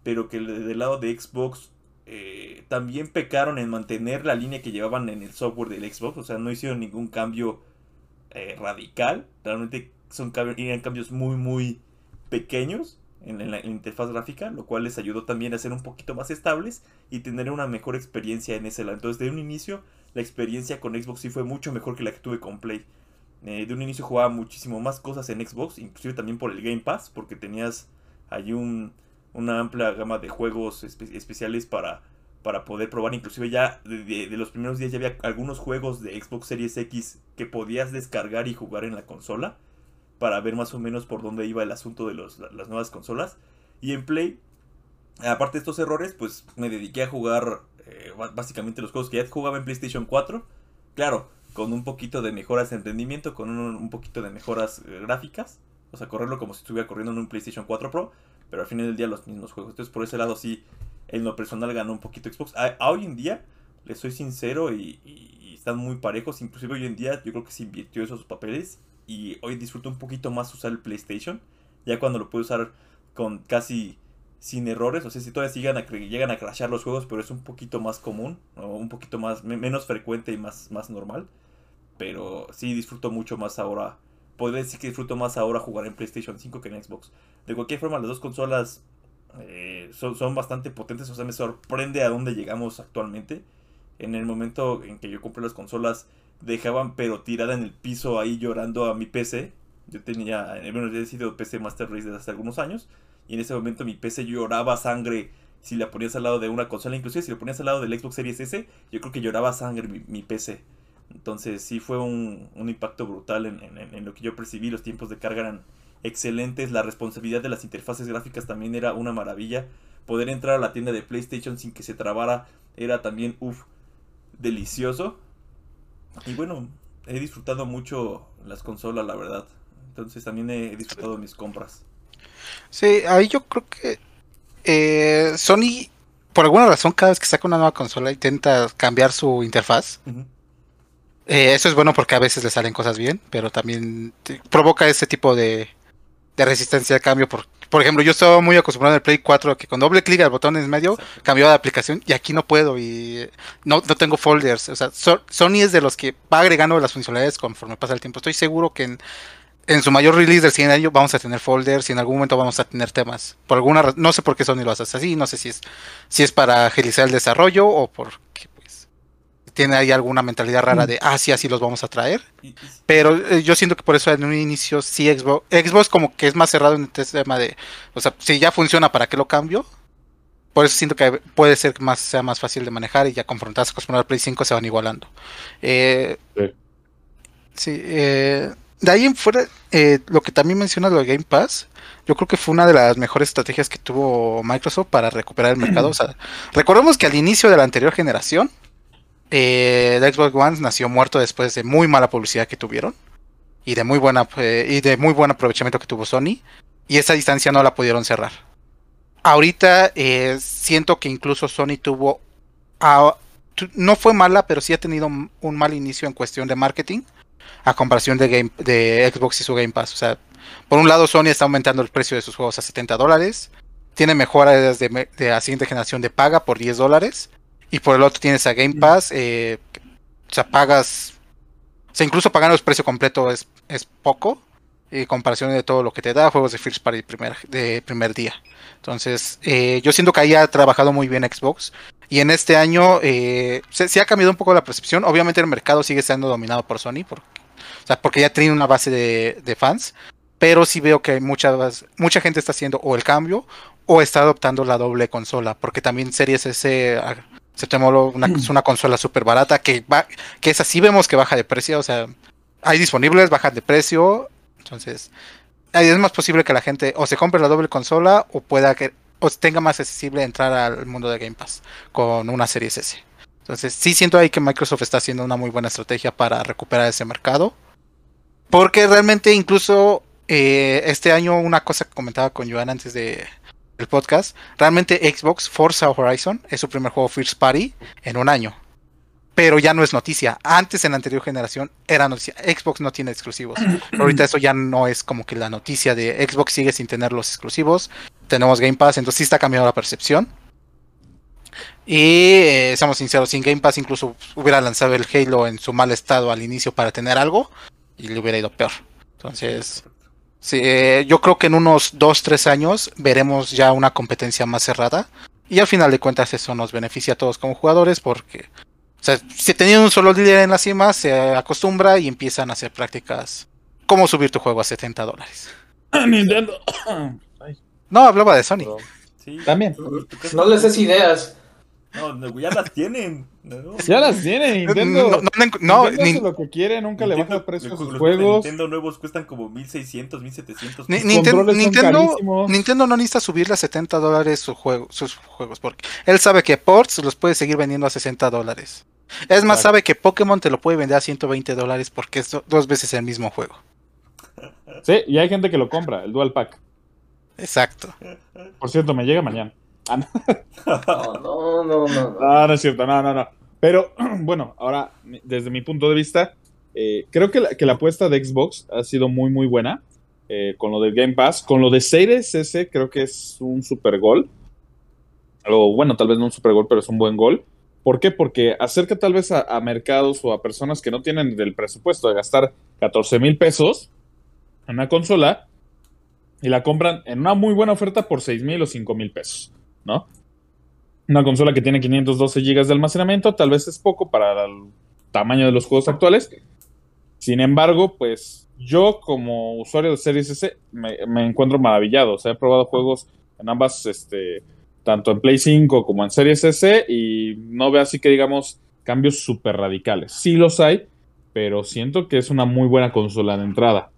pero que de- del lado de Xbox eh, también pecaron en mantener la línea que llevaban en el software del Xbox, o sea, no hicieron ningún cambio eh, radical, realmente son cambios, eran cambios muy muy pequeños en, en la interfaz gráfica, lo cual les ayudó también a ser un poquito más estables y tener una mejor experiencia en ese lado. Entonces, de un inicio, la experiencia con Xbox sí fue mucho mejor que la que tuve con Play. Eh, de un inicio jugaba muchísimo más cosas en Xbox, inclusive también por el Game Pass, porque tenías ahí un, una amplia gama de juegos espe- especiales para, para poder probar. Inclusive ya de, los primeros días ya había algunos juegos de Xbox Series X que podías descargar y jugar en la consola para ver más o menos por dónde iba el asunto de las nuevas consolas. Y en Play, aparte de estos errores, pues me dediqué a jugar eh, básicamente los juegos que ya jugaba en PlayStation 4. Claro, con un poquito de mejoras en rendimiento, con un, poquito de mejoras eh, gráficas. O sea, correrlo como si estuviera corriendo en un PlayStation 4 Pro. Pero al final del día los mismos juegos. Entonces por ese lado sí, en lo personal ganó un poquito Xbox. A, hoy en día, les soy sincero y, están muy parejos. Inclusive hoy en día yo creo que se invirtió esos papeles. Y hoy disfruto un poquito más usar el PlayStation. Ya cuando lo puedo usar con casi sin errores. O sea, si todavía sigan a, llegan a crashar los juegos, pero es un poquito más común. O un poquito más, me- menos frecuente y más, más normal. Pero sí disfruto mucho más ahora. Podría decir que disfruto más ahora jugar en PlayStation 5 que en Xbox. De cualquier forma, las dos consolas eh, son, bastante potentes. O sea, me sorprende a dónde llegamos actualmente. En el momento en que yo compré las consolas, dejaban pero tirada en el piso ahí llorando a mi PC. Yo tenía, eh, bueno, yo he sido PC Master Race desde hace algunos años. Y en ese momento mi PC lloraba sangre si la ponías al lado de una consola. Inclusive si la ponías al lado del Xbox Series S, yo creo que lloraba sangre mi, mi PC. Entonces sí fue un, un impacto brutal en, en- en lo que yo percibí. Los tiempos de carga eran excelentes. La responsabilidad de las interfaces gráficas también era una maravilla. Poder entrar a la tienda de PlayStation sin que se trabara era también, uff, delicioso. Y bueno, he disfrutado mucho las consolas, la verdad. Entonces también he disfrutado mis compras. Sí, ahí yo creo que eh, Sony, por alguna razón, cada vez que saca una nueva consola intenta cambiar su interfaz. Eh, eso es bueno porque a veces le salen cosas bien, pero también provoca ese tipo de, de resistencia al cambio. Por, por ejemplo, yo estaba muy acostumbrado en el Play 4 que con doble clic al botón en medio cambiaba de aplicación y aquí no puedo y no, no tengo folders. O sea, So- Sony es de los que va agregando las funcionalidades conforme pasa el tiempo. Estoy seguro que en, en su mayor release del siguiente año vamos a tener folders y en algún momento vamos a tener temas. Por alguna ra- no sé por qué Sony lo hace así, no sé si es si es para agilizar el desarrollo o pues tiene ahí alguna mentalidad rara de ah sí así los vamos a traer. Pero eh, yo siento que por eso en un inicio sí Xbox, Xbox como que es más cerrado en este tema de, o sea, si ya funciona, ¿para qué lo cambio? Por eso siento que puede ser que más, sea más fácil de manejar y ya confrontarse con el Play 5 se van igualando. Eh, Sí. sí, eh, de ahí en fuera, eh, lo que también menciona lo de Game Pass, yo creo que fue una de las mejores estrategias que tuvo Microsoft para recuperar el mercado. O sea, recordemos que al inicio de la anterior generación, eh, el Xbox One nació muerto después de muy mala publicidad que tuvieron y de muy buena eh, y de muy buen aprovechamiento que tuvo Sony y esa distancia no la pudieron cerrar. Ahorita eh, siento que incluso Sony tuvo tu- no fue mala, pero sí ha tenido un mal inicio en cuestión de marketing a comparación de Xbox y su Game Pass. O sea, por un lado Sony está aumentando el precio de sus juegos a 70 dólares, tiene mejoras de, de la siguiente generación de paga por 10 dólares y por el otro tienes a Game Pass, eh, o sea, pagas, o sea, incluso pagando el precio completo es, es poco en comparación de todo lo que te da juegos de First Party primer, de primer día. Entonces, eh, yo siento que ahí ha trabajado muy bien Xbox. Y en este año eh, se, se ha cambiado un poco la percepción. Obviamente el mercado sigue siendo dominado por Sony, porque, o sea, porque ya tiene una base de, de fans. Pero sí veo que mucha, mucha gente está haciendo o el cambio o está adoptando la doble consola. Porque también Series S se tomó una, una consola súper barata que, va, que es así, vemos que baja de precio. O sea, hay disponibles, bajan de precio. Entonces, es más posible que la gente o se compre la doble consola o pueda que o tenga más accesible entrar al mundo de Game Pass con una Series S. Entonces, sí siento ahí que Microsoft está haciendo una muy buena estrategia para recuperar ese mercado. Porque realmente incluso eh, este año una cosa que comentaba con Joan antes de el podcast, realmente Xbox Forza Horizon es su primer juego First Party en un año. Pero ya no es noticia. Antes en la anterior generación era noticia. Xbox no tiene exclusivos. Pero ahorita eso ya no es como que la noticia de Xbox sigue sin tener los exclusivos. Tenemos Game Pass, entonces sí está cambiando la percepción. Y eh, seamos sinceros, sin Game Pass incluso hubiera lanzado el Halo en su mal estado al inicio para tener algo y le hubiera ido peor. Entonces, sí, eh, yo creo que en unos 2-3 años veremos ya una competencia más cerrada. Y al final de cuentas eso nos beneficia a todos como jugadores porque, o sea, si teniendo un solo líder en la cima, se acostumbra y empiezan a hacer prácticas como subir tu juego a 70 dólares. Nintendo. No, hablaba de Sony. Sí. También. ¿Y tú qué- No les des ideas. No, ya las tienen. No, Ya las tiene Nintendo. No, no, no, Nintendo ni- hace lo que quiere, nunca le baja Nintendo- el precio a los- sus juegos. Nintendo nuevos cuestan como 1600, 1700. Ni- Nintendo, carísimos. Nintendo no necesita subirle a 70 dólares su juego, sus juegos, porque él sabe que ports los puede seguir vendiendo a 60 dólares. Es más, sabe que Pokémon te lo puede vender a 120 dólares porque es do- dos veces el mismo juego. Sí, y hay gente que lo compra, el Dual Pack. Exacto. Por cierto, me llega mañana. Ah, no, No, no, no, no. no. no, es cierto, no, no, no. Pero bueno, ahora, desde mi punto de vista, eh, creo que la, que la apuesta de Xbox ha sido muy, muy buena. eh, con lo del Game Pass. Con lo de Series S, creo que es un super gol. O bueno, tal vez no un super gol, pero es un buen gol. ¿Por qué? Porque acerca tal vez a, a mercados o a personas que no tienen el presupuesto de gastar 14 mil pesos en una consola y la compran en una muy buena oferta por 6 mil o 5 mil pesos, ¿no? Una consola que tiene 512 gigas de almacenamiento tal vez es poco para el tamaño de los juegos actuales. Sin embargo, pues yo como usuario de Series S me, me encuentro maravillado. O sea, he probado juegos en ambas, este, tanto en Play 5 como en Series S y no veo así que digamos cambios súper radicales. Sí los hay, pero siento que es una muy buena consola de entrada.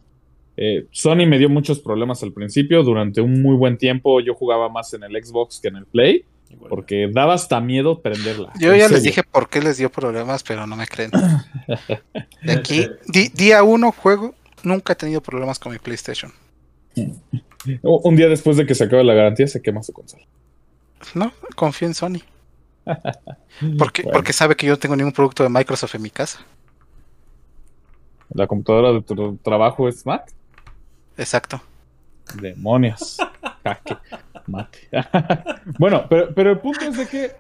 Eh, Sony me dio muchos problemas al principio. Durante un muy buen tiempo yo jugaba más en el Xbox que en el Play, porque daba hasta miedo prenderla. Yo ya les dije por qué les dio problemas, pero no me creen. De aquí, di- día uno juego, nunca he tenido problemas con mi PlayStation. Un día después de que se acabe la garantía, se quema su consola. No, confío en Sony. Porque, Bueno. porque sabe que yo no tengo ningún producto de Microsoft en mi casa. ¿La computadora de tu trabajo es Mac? Exacto. Demonios. Jaque mate. bueno, pero, pero el punto es de que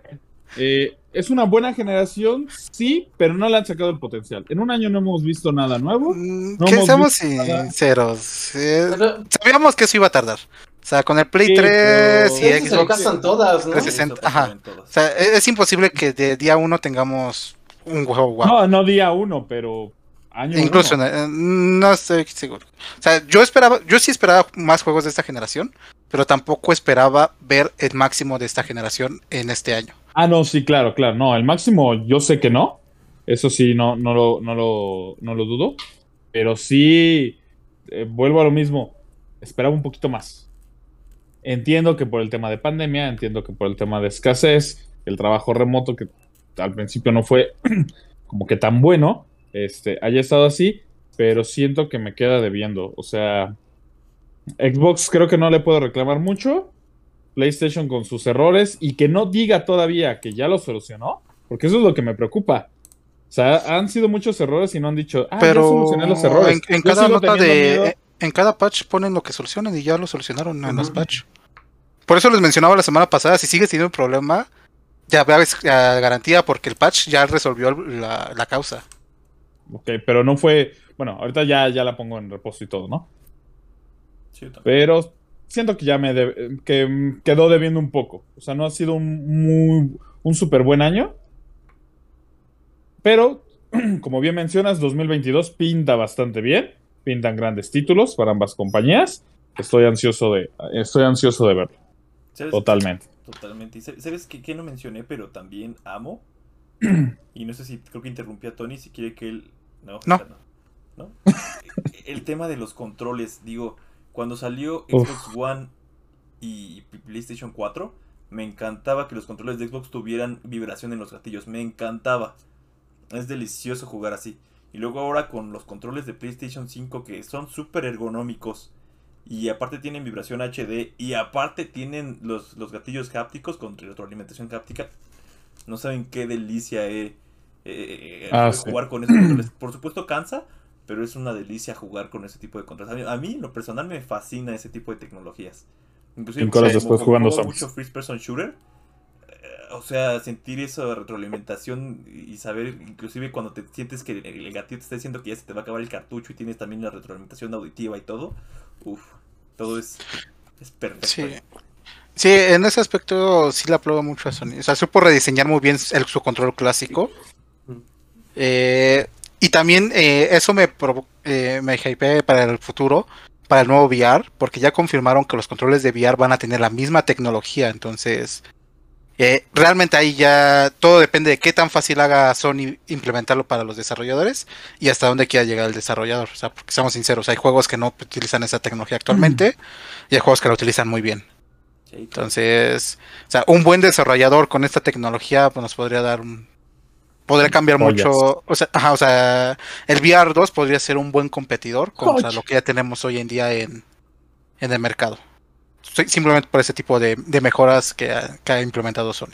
eh, es una buena generación, sí, pero no le han sacado el potencial. En un año no hemos visto nada nuevo. Mm, No que hemos seamos sinceros. eh, sabíamos que eso iba a tardar. O sea, con el Play Sí, 3 pero- y pero se lo Xbox. gastan todas, ¿no? Tres- Eso 60, pasó ajá. O sea, es, es imposible que de día uno tengamos un juego guapo. No, no día uno, pero año Incluso eh, no estoy seguro. O sea, yo esperaba, yo sí esperaba más juegos de esta generación, pero tampoco esperaba ver el máximo de esta generación en este año. Ah, no, sí, claro, claro. No, el máximo yo sé que no. Eso sí, no, no, lo, no, lo, no lo dudo. Pero sí, eh, vuelvo a lo mismo. Esperaba un poquito más. Entiendo que por el tema de pandemia, entiendo que por el tema de escasez, el trabajo remoto que al principio no fue como que tan bueno, este, haya estado así, pero siento que me queda debiendo. O sea, Xbox creo que no le puedo reclamar mucho. PlayStation con sus errores y que no diga todavía que ya lo solucionó, porque eso es lo que me preocupa. O sea, han sido muchos errores y no han dicho, ah, ya pero solucioné los errores. en, en cada nota de, en cada patch ponen lo que solucionan y ya lo solucionaron en los patch. Por eso les mencionaba la semana pasada, si sigues teniendo un problema, ya ves la garantía porque el patch ya resolvió la, la causa. Ok, pero no fue. Bueno, ahorita ya, ya la pongo en reposo y todo, ¿no? Sí, yo también. Pero siento que ya me debe- que quedó debiendo un poco. O sea, no ha sido un muy un súper buen año. Pero, como bien mencionas, 2022 pinta bastante bien. Pintan grandes títulos para ambas compañías. Estoy ansioso de, estoy ansioso de verlo. ¿Sabes? Totalmente. Totalmente. ¿Sabes qué, qué no mencioné, pero también amo? Y no sé si creo que interrumpí a Tony, si quiere que él... No. No. El tema de los controles, digo, cuando salió Uf. Xbox One y PlayStation 4, me encantaba que los controles de Xbox tuvieran vibración en los gatillos, me encantaba. Es delicioso jugar así. Y luego ahora con los controles de PlayStation 5 que son súper ergonómicos y aparte tienen vibración HD y aparte tienen los, los gatillos hápticos con retroalimentación háptica. No saben qué delicia eh, eh, Ah, fue sí. jugar con esos controles. Por supuesto cansa, pero es una delicia jugar con ese tipo de controles. A mí, a mí, en lo personal me fascina ese tipo de tecnologías. Inclusive Cinco horas como- después como jugando mucho first person shooter. eh, O sea, sentir esa retroalimentación y saber, inclusive cuando te sientes que el, el gatito te está diciendo que ya se te va a acabar el cartucho y tienes también la retroalimentación auditiva y todo. Uf, todo es, es perfecto. Sí. Sí, en ese aspecto sí le aplaudo mucho a Sony. O sea, supo rediseñar muy bien el- su control clásico. Eh, y también eh, eso me, eh, me hypeé para el futuro, para el nuevo VR, porque ya confirmaron que los controles de VR van a tener la misma tecnología. Entonces, Eh, realmente ahí ya todo depende de qué tan fácil haga Sony implementarlo para los desarrolladores y hasta dónde quiera llegar el desarrollador. O sea, porque seamos sinceros, hay juegos que no utilizan esa tecnología actualmente y hay juegos que la utilizan muy bien. Entonces, o sea, un buen desarrollador con esta tecnología pues, nos podría dar un... Podría cambiar Joyas. mucho, o sea, ajá, o sea, el VR 2 podría ser un buen competidor contra lo que ya tenemos hoy en día en, en el mercado. Simplemente por ese tipo de, de mejoras que ha, que ha implementado Sony.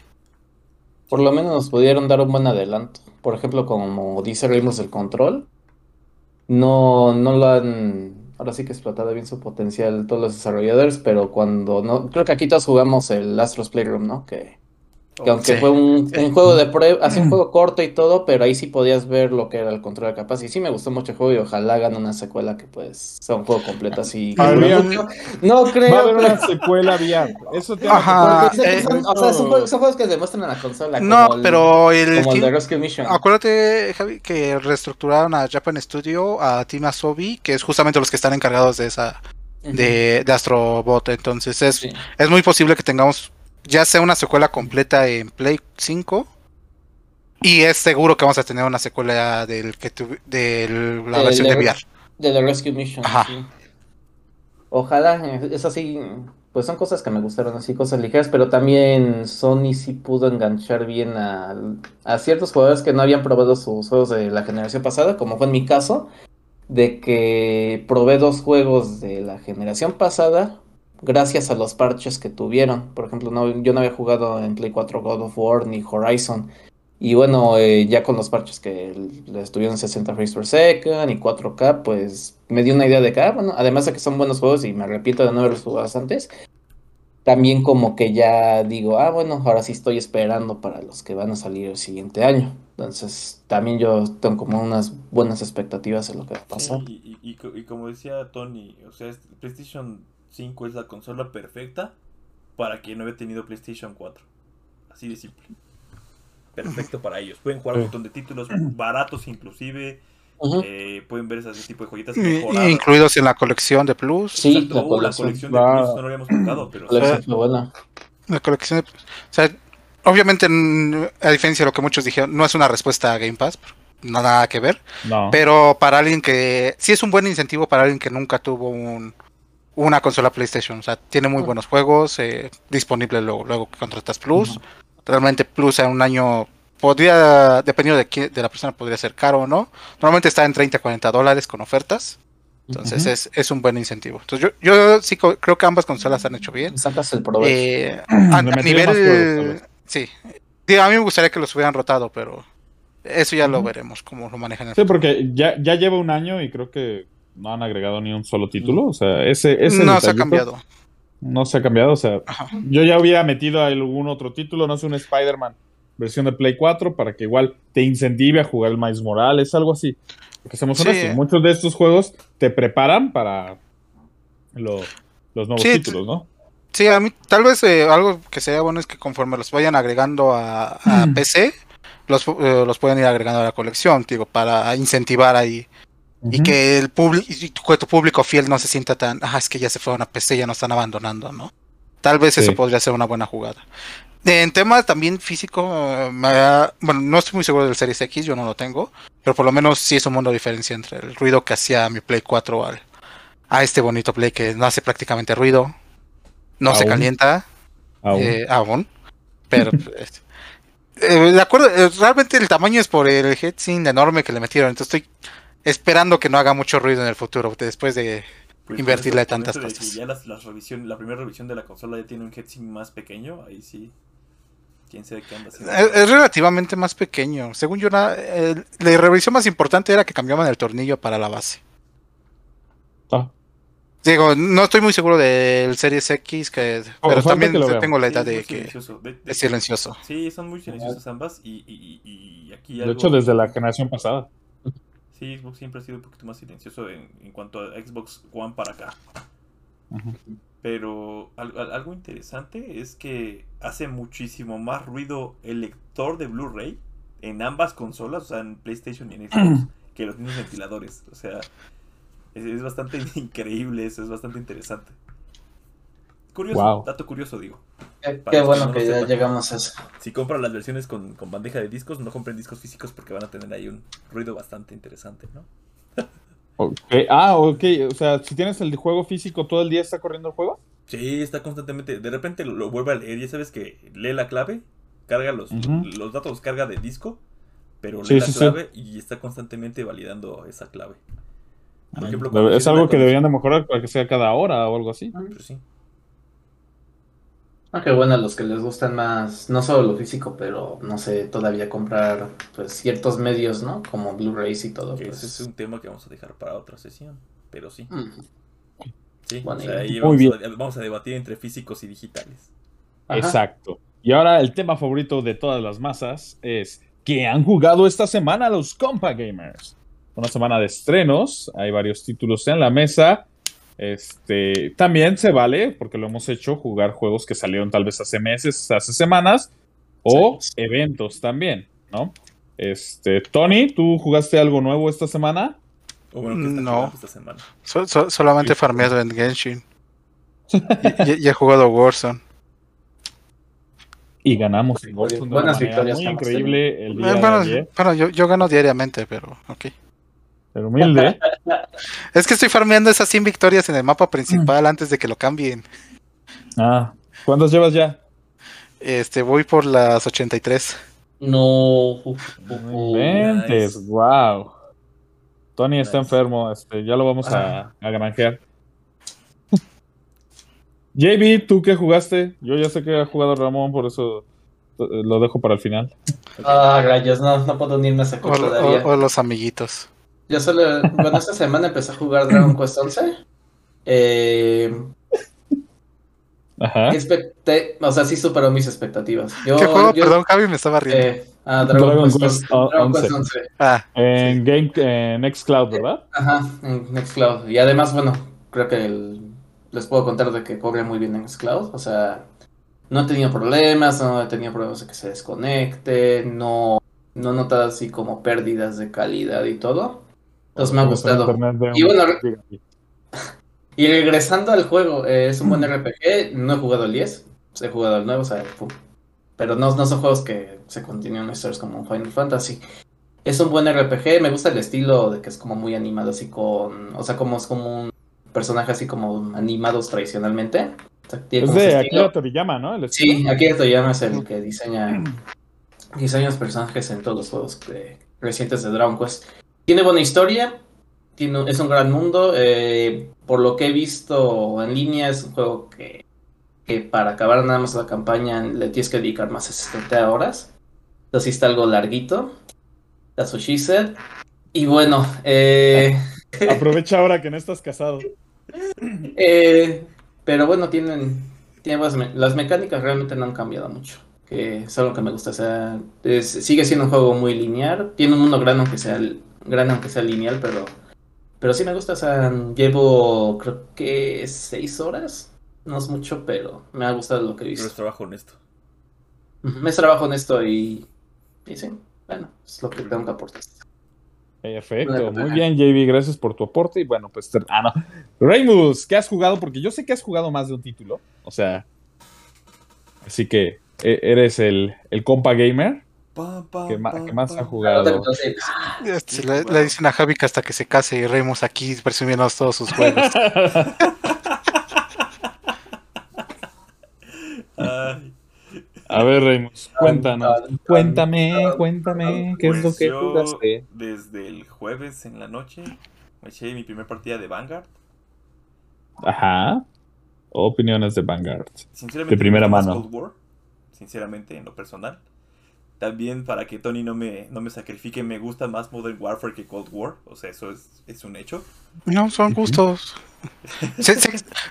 Por lo menos nos pudieron dar un buen adelanto. Por ejemplo, como dice Reynolds del control, no, no lo han, ahora sí que explotado bien su potencial todos los desarrolladores, pero cuando no, creo que aquí todos jugamos el Astros Playroom, ¿no? Que, que aunque Sí, fue un, un juego de prueba, así un juego corto y todo, pero ahí sí podías ver lo que era el control capaz. Y sí me gustó mucho el juego y ojalá hagan una secuela que pues sea un juego completo así. Habría- No, no Va a creo, haber una secuela VR. Eso te Ajá. que eh, son, o sea, son juegos, son juegos que demuestran a la consola. No, como el- pero el, Como el de Rescue Mission. Acuérdate, Javi, que reestructuraron a Japan Studio, a Team Asobi, que es justamente los que están encargados de esa, de, de Astrobot. Entonces es, Sí. es muy posible que tengamos ya sea una secuela completa en Play 5. Y es seguro que vamos a tener una secuela del que tuvi- de la versión de VR. De The Rescue Mission. Ajá. sí. Ojalá, eh, es así, pues son cosas que me gustaron, así cosas ligeras, pero también Sony sí pudo enganchar bien a, a ciertos jugadores que no habían probado sus juegos de la generación pasada, como fue en mi caso, de que probé dos juegos de la generación pasada gracias a los parches que tuvieron. Por ejemplo, no, yo no había jugado en Play 4 God of War ni Horizon. Y bueno, eh, ya con los parches que estuvieron 60 frames per second y 4K, pues me dio una idea de que, ah, bueno, además de que son buenos juegos y me arrepiento de no haberlos jugado antes, también como que ya digo, ah, bueno, ahora sí estoy esperando para los que van a salir el siguiente año. Entonces, también yo tengo como unas buenas expectativas de lo que va a pasar. Sí, y, y- y co- y como decía Tony, o sea, PlayStation 5 es la consola perfecta para quien no había tenido PlayStation 4. Así de simple. Perfecto para ellos. Pueden jugar un montón de títulos baratos inclusive. Eh, pueden ver ese tipo de joyitas mejoradas. Incluidos en la colección de Plus. Sí, Exacto, la oh, la colección. de Va. Plus no lo habíamos tocado, pero La sí. buena. La colección de- o sea, obviamente, a diferencia de lo que muchos dijeron, no es una respuesta a Game Pass, no nada que ver. No. Pero para alguien que. Sí es un buen incentivo para alguien que nunca tuvo un, una consola PlayStation. O sea, tiene muy buenos juegos, eh, disponible luego, luego que contratas Plus. Realmente Plus en un año podría, dependiendo de, quién- de la persona, podría ser caro o no. Normalmente está en 30, 40 dólares con ofertas. Entonces es, es un buen incentivo. Entonces yo, yo sí co- creo que ambas consolas han hecho bien. Sacas el provecho. Eh, a, nivel. Sí. Digo, a mí me gustaría que los hubieran rotado, pero eso ya lo veremos, cómo lo manejan. el Sí, futuro. porque ya, ya lleva un año y creo que no han agregado ni un solo título. O sea, ese, ese no se ha cambiado. No se ha cambiado. O sea, Ajá. yo ya hubiera metido algún otro título, no sé, un Spider-Man versión de Play 4 para que igual te incentive a jugar el Miles Morales, algo así. Porque seamos Sí. honestos, muchos de estos juegos te preparan para lo- los nuevos Sí, títulos, ¿no? Sí, a mí tal vez eh, algo que sería bueno es que conforme los vayan agregando a, a Mm. PC, los, eh, los pueden ir agregando a la colección, digo, para incentivar ahí. Y que el público, tu público fiel no se sienta tan, ah, es que ya se fueron a PC, ya nos están abandonando, ¿no? Tal vez eso podría ser una buena jugada. En tema también físico, me ha- bueno, no estoy muy seguro del Series X, yo no lo tengo, pero por lo menos sí es un mundo de diferencia entre el ruido que hacía mi Play 4 al, a este bonito Play que no hace prácticamente ruido, no se calienta, Aún. eh, aún, pero pues, eh, de acuerdo, eh, realmente el tamaño es por el heatsink enorme que le metieron, entonces estoy esperando que no haga mucho ruido en el futuro, después de... Pues, invertirle con tantas de que cosas. Ya las, las revisión, la primera revisión de la consola ya tiene un heatsink más pequeño, ahí sí. Quién sabe qué anda haciendo. Es, es relativamente más pequeño. Según yo, el- la revisión más importante era que cambiaban el tornillo para la base. Ah. Digo, no estoy muy seguro del Series X, que, Oh, pero también que tengo la idea de que silencioso. De- de- es silencioso. Sí, son muy silenciosas ambas y, y- y- y aquí De algo- hecho, desde la generación pasada. Sí, Xbox siempre ha sido un poquito más silencioso en, en cuanto a Xbox One para acá. Pero al- al- algo interesante es que hace muchísimo más ruido el lector de Blu-ray en ambas consolas, o sea, en PlayStation y en Xbox, que los mismos ventiladores. O sea, es, es bastante increíble eso, es bastante interesante. Curioso, Wow. dato curioso, digo. Qué, bueno no que ya sepan. llegamos a eso. Si compran las versiones con, con bandeja de discos, no compren discos físicos porque van a tener ahí un ruido bastante interesante, ¿no? Ok. Ah, ok. O sea, si tienes el juego físico, ¿todo el día está corriendo el juego? Sí, está constantemente. De repente lo, lo vuelve a leer. Ya sabes que lee la clave, carga los, los datos, los carga de disco, pero lee Sí, la sí, sí. clave y está constantemente validando esa clave. Por ejemplo, cuando es algo que deberían de mejorar para que sea cada hora o algo así. Pues sí. Ah, qué bueno a los que les gustan más, no solo lo físico, pero no sé, todavía comprar pues ciertos medios, ¿no? Como Blu-rays y todo. Que Pues. ese es un tema que vamos a dejar para otra sesión. Pero sí. Mm. Sí, Buena o sea, ahí Muy vamos, bien. A, vamos a debatir entre físicos y digitales. Ajá. Exacto. Y ahora el tema favorito de todas las masas es que han jugado esta semana los Compa Gamers. Una semana de estrenos, hay varios títulos en la mesa. Este, también se vale, porque lo hemos hecho, jugar juegos que salieron tal vez hace meses, hace semanas, o Sí. eventos también, ¿no? Este, Tony, ¿tú jugaste algo nuevo esta semana? O bueno, No. esta semana. So- so- solamente he farmeado en Genshin. Y, y- y he jugado Warzone. Y ganamos. Sí, en Warzone de una buenas manera victorias, Muy increíble el Eh, día de Bueno, ayer, bueno, yo, yo gano diariamente, pero ok. Pero humilde. Es que estoy farmeando esas 100 victorias en el mapa principal antes de que lo cambien. Ah, ¿cuántas llevas ya? Este, voy por las 83. No. inventes, nice. wow. Tony está enfermo, este, ya lo vamos a, Ah. a granjear. JB, ¿tú qué jugaste? Yo ya sé que ha jugado Ramón, por eso eh, lo dejo para el final. Ah, rayos, no, no puedo unirme a esa O, cosa todavía. o- o los amiguitos. Yo solo, bueno, esta semana empecé a jugar Dragon Quest 11. Eh, Ajá. expecté, o sea, sí superó mis expectativas. Yo, ¿Qué juego? yo- Perdón, Javi, me estaba riendo. eh, ah, Dragon, Dragon Quest, Quest 11. Dragon 11. Quest 11. Ah, En Game, en Nextcloud, ¿verdad? Ajá, en Nextcloud. Y además, bueno, creo que el- les puedo contar de que corre muy bien en Nextcloud. O sea, no he tenido problemas, no he tenido problemas de que se desconecte, no, no he notado así como pérdidas de calidad y todo. Entonces me ha gustado. de Y bueno. Y regresando al juego, eh, es un buen RPG. No he jugado el 10, he jugado el nuevo, o sea, pum. pero no, no son juegos que se continúan historias como Final Fantasy. Es un buen RPG, me gusta el estilo de que es como muy animado, así con. O sea, como es como un personaje así como animados tradicionalmente. O sea, tiene Es de. Akira Toriyama, ¿no? El Sí, aquí Toyama es el que diseña, diseña los personajes en todos los juegos que- recientes de Dragon Quest. Tiene buena historia, tiene, es un gran mundo. eh, por lo que he visto en línea, es un juego que, que para acabar nada más la campaña le tienes que dedicar más de 60 horas. Entonces sí está algo larguito. That's what she said. Y bueno, eh, Aprovecha ahora que no estás casado. Eh, pero bueno, tienen, tienen buenas me- las mecánicas realmente no han cambiado mucho. Que es algo que me gusta. O sea, es- sigue siendo un juego muy lineal. Tiene un mundo grande aunque sea grande aunque sea lineal, pero pero sí me gusta. O sea, llevo creo que seis horas. No es mucho, pero me ha gustado lo que he Pero es visto. trabajo honesto. Me trabajo en esto y, y sí, bueno, es lo que tengo que aportar. Perfecto, muy bien, JB, gracias por tu aporte. Y bueno, pues, ah, no. Reymus, ¿qué has jugado? Porque yo sé que has jugado más de un título. O sea, así que e- eres el, el compa gamer Pa, que más pa. ha jugado. Entonces, este, le, le dicen a Javi que hasta que se case y Remus aquí presumiendo todos sus juegos. Ay, A ver, Reymus, cuéntanos. Tan, tan, Cuéntame, cuéntame, ¿qué es lo pues que yo, jugaste? Desde el jueves en la noche me eché mi primer partida de Vanguard. Ajá. Opiniones de Vanguard. Sinceramente, De primera mano. Cold War, sinceramente, en lo personal. También para que Tony no me, no me sacrifique, me gusta más Modern Warfare que Cold War. O sea, eso es, es un hecho. No, son gustos.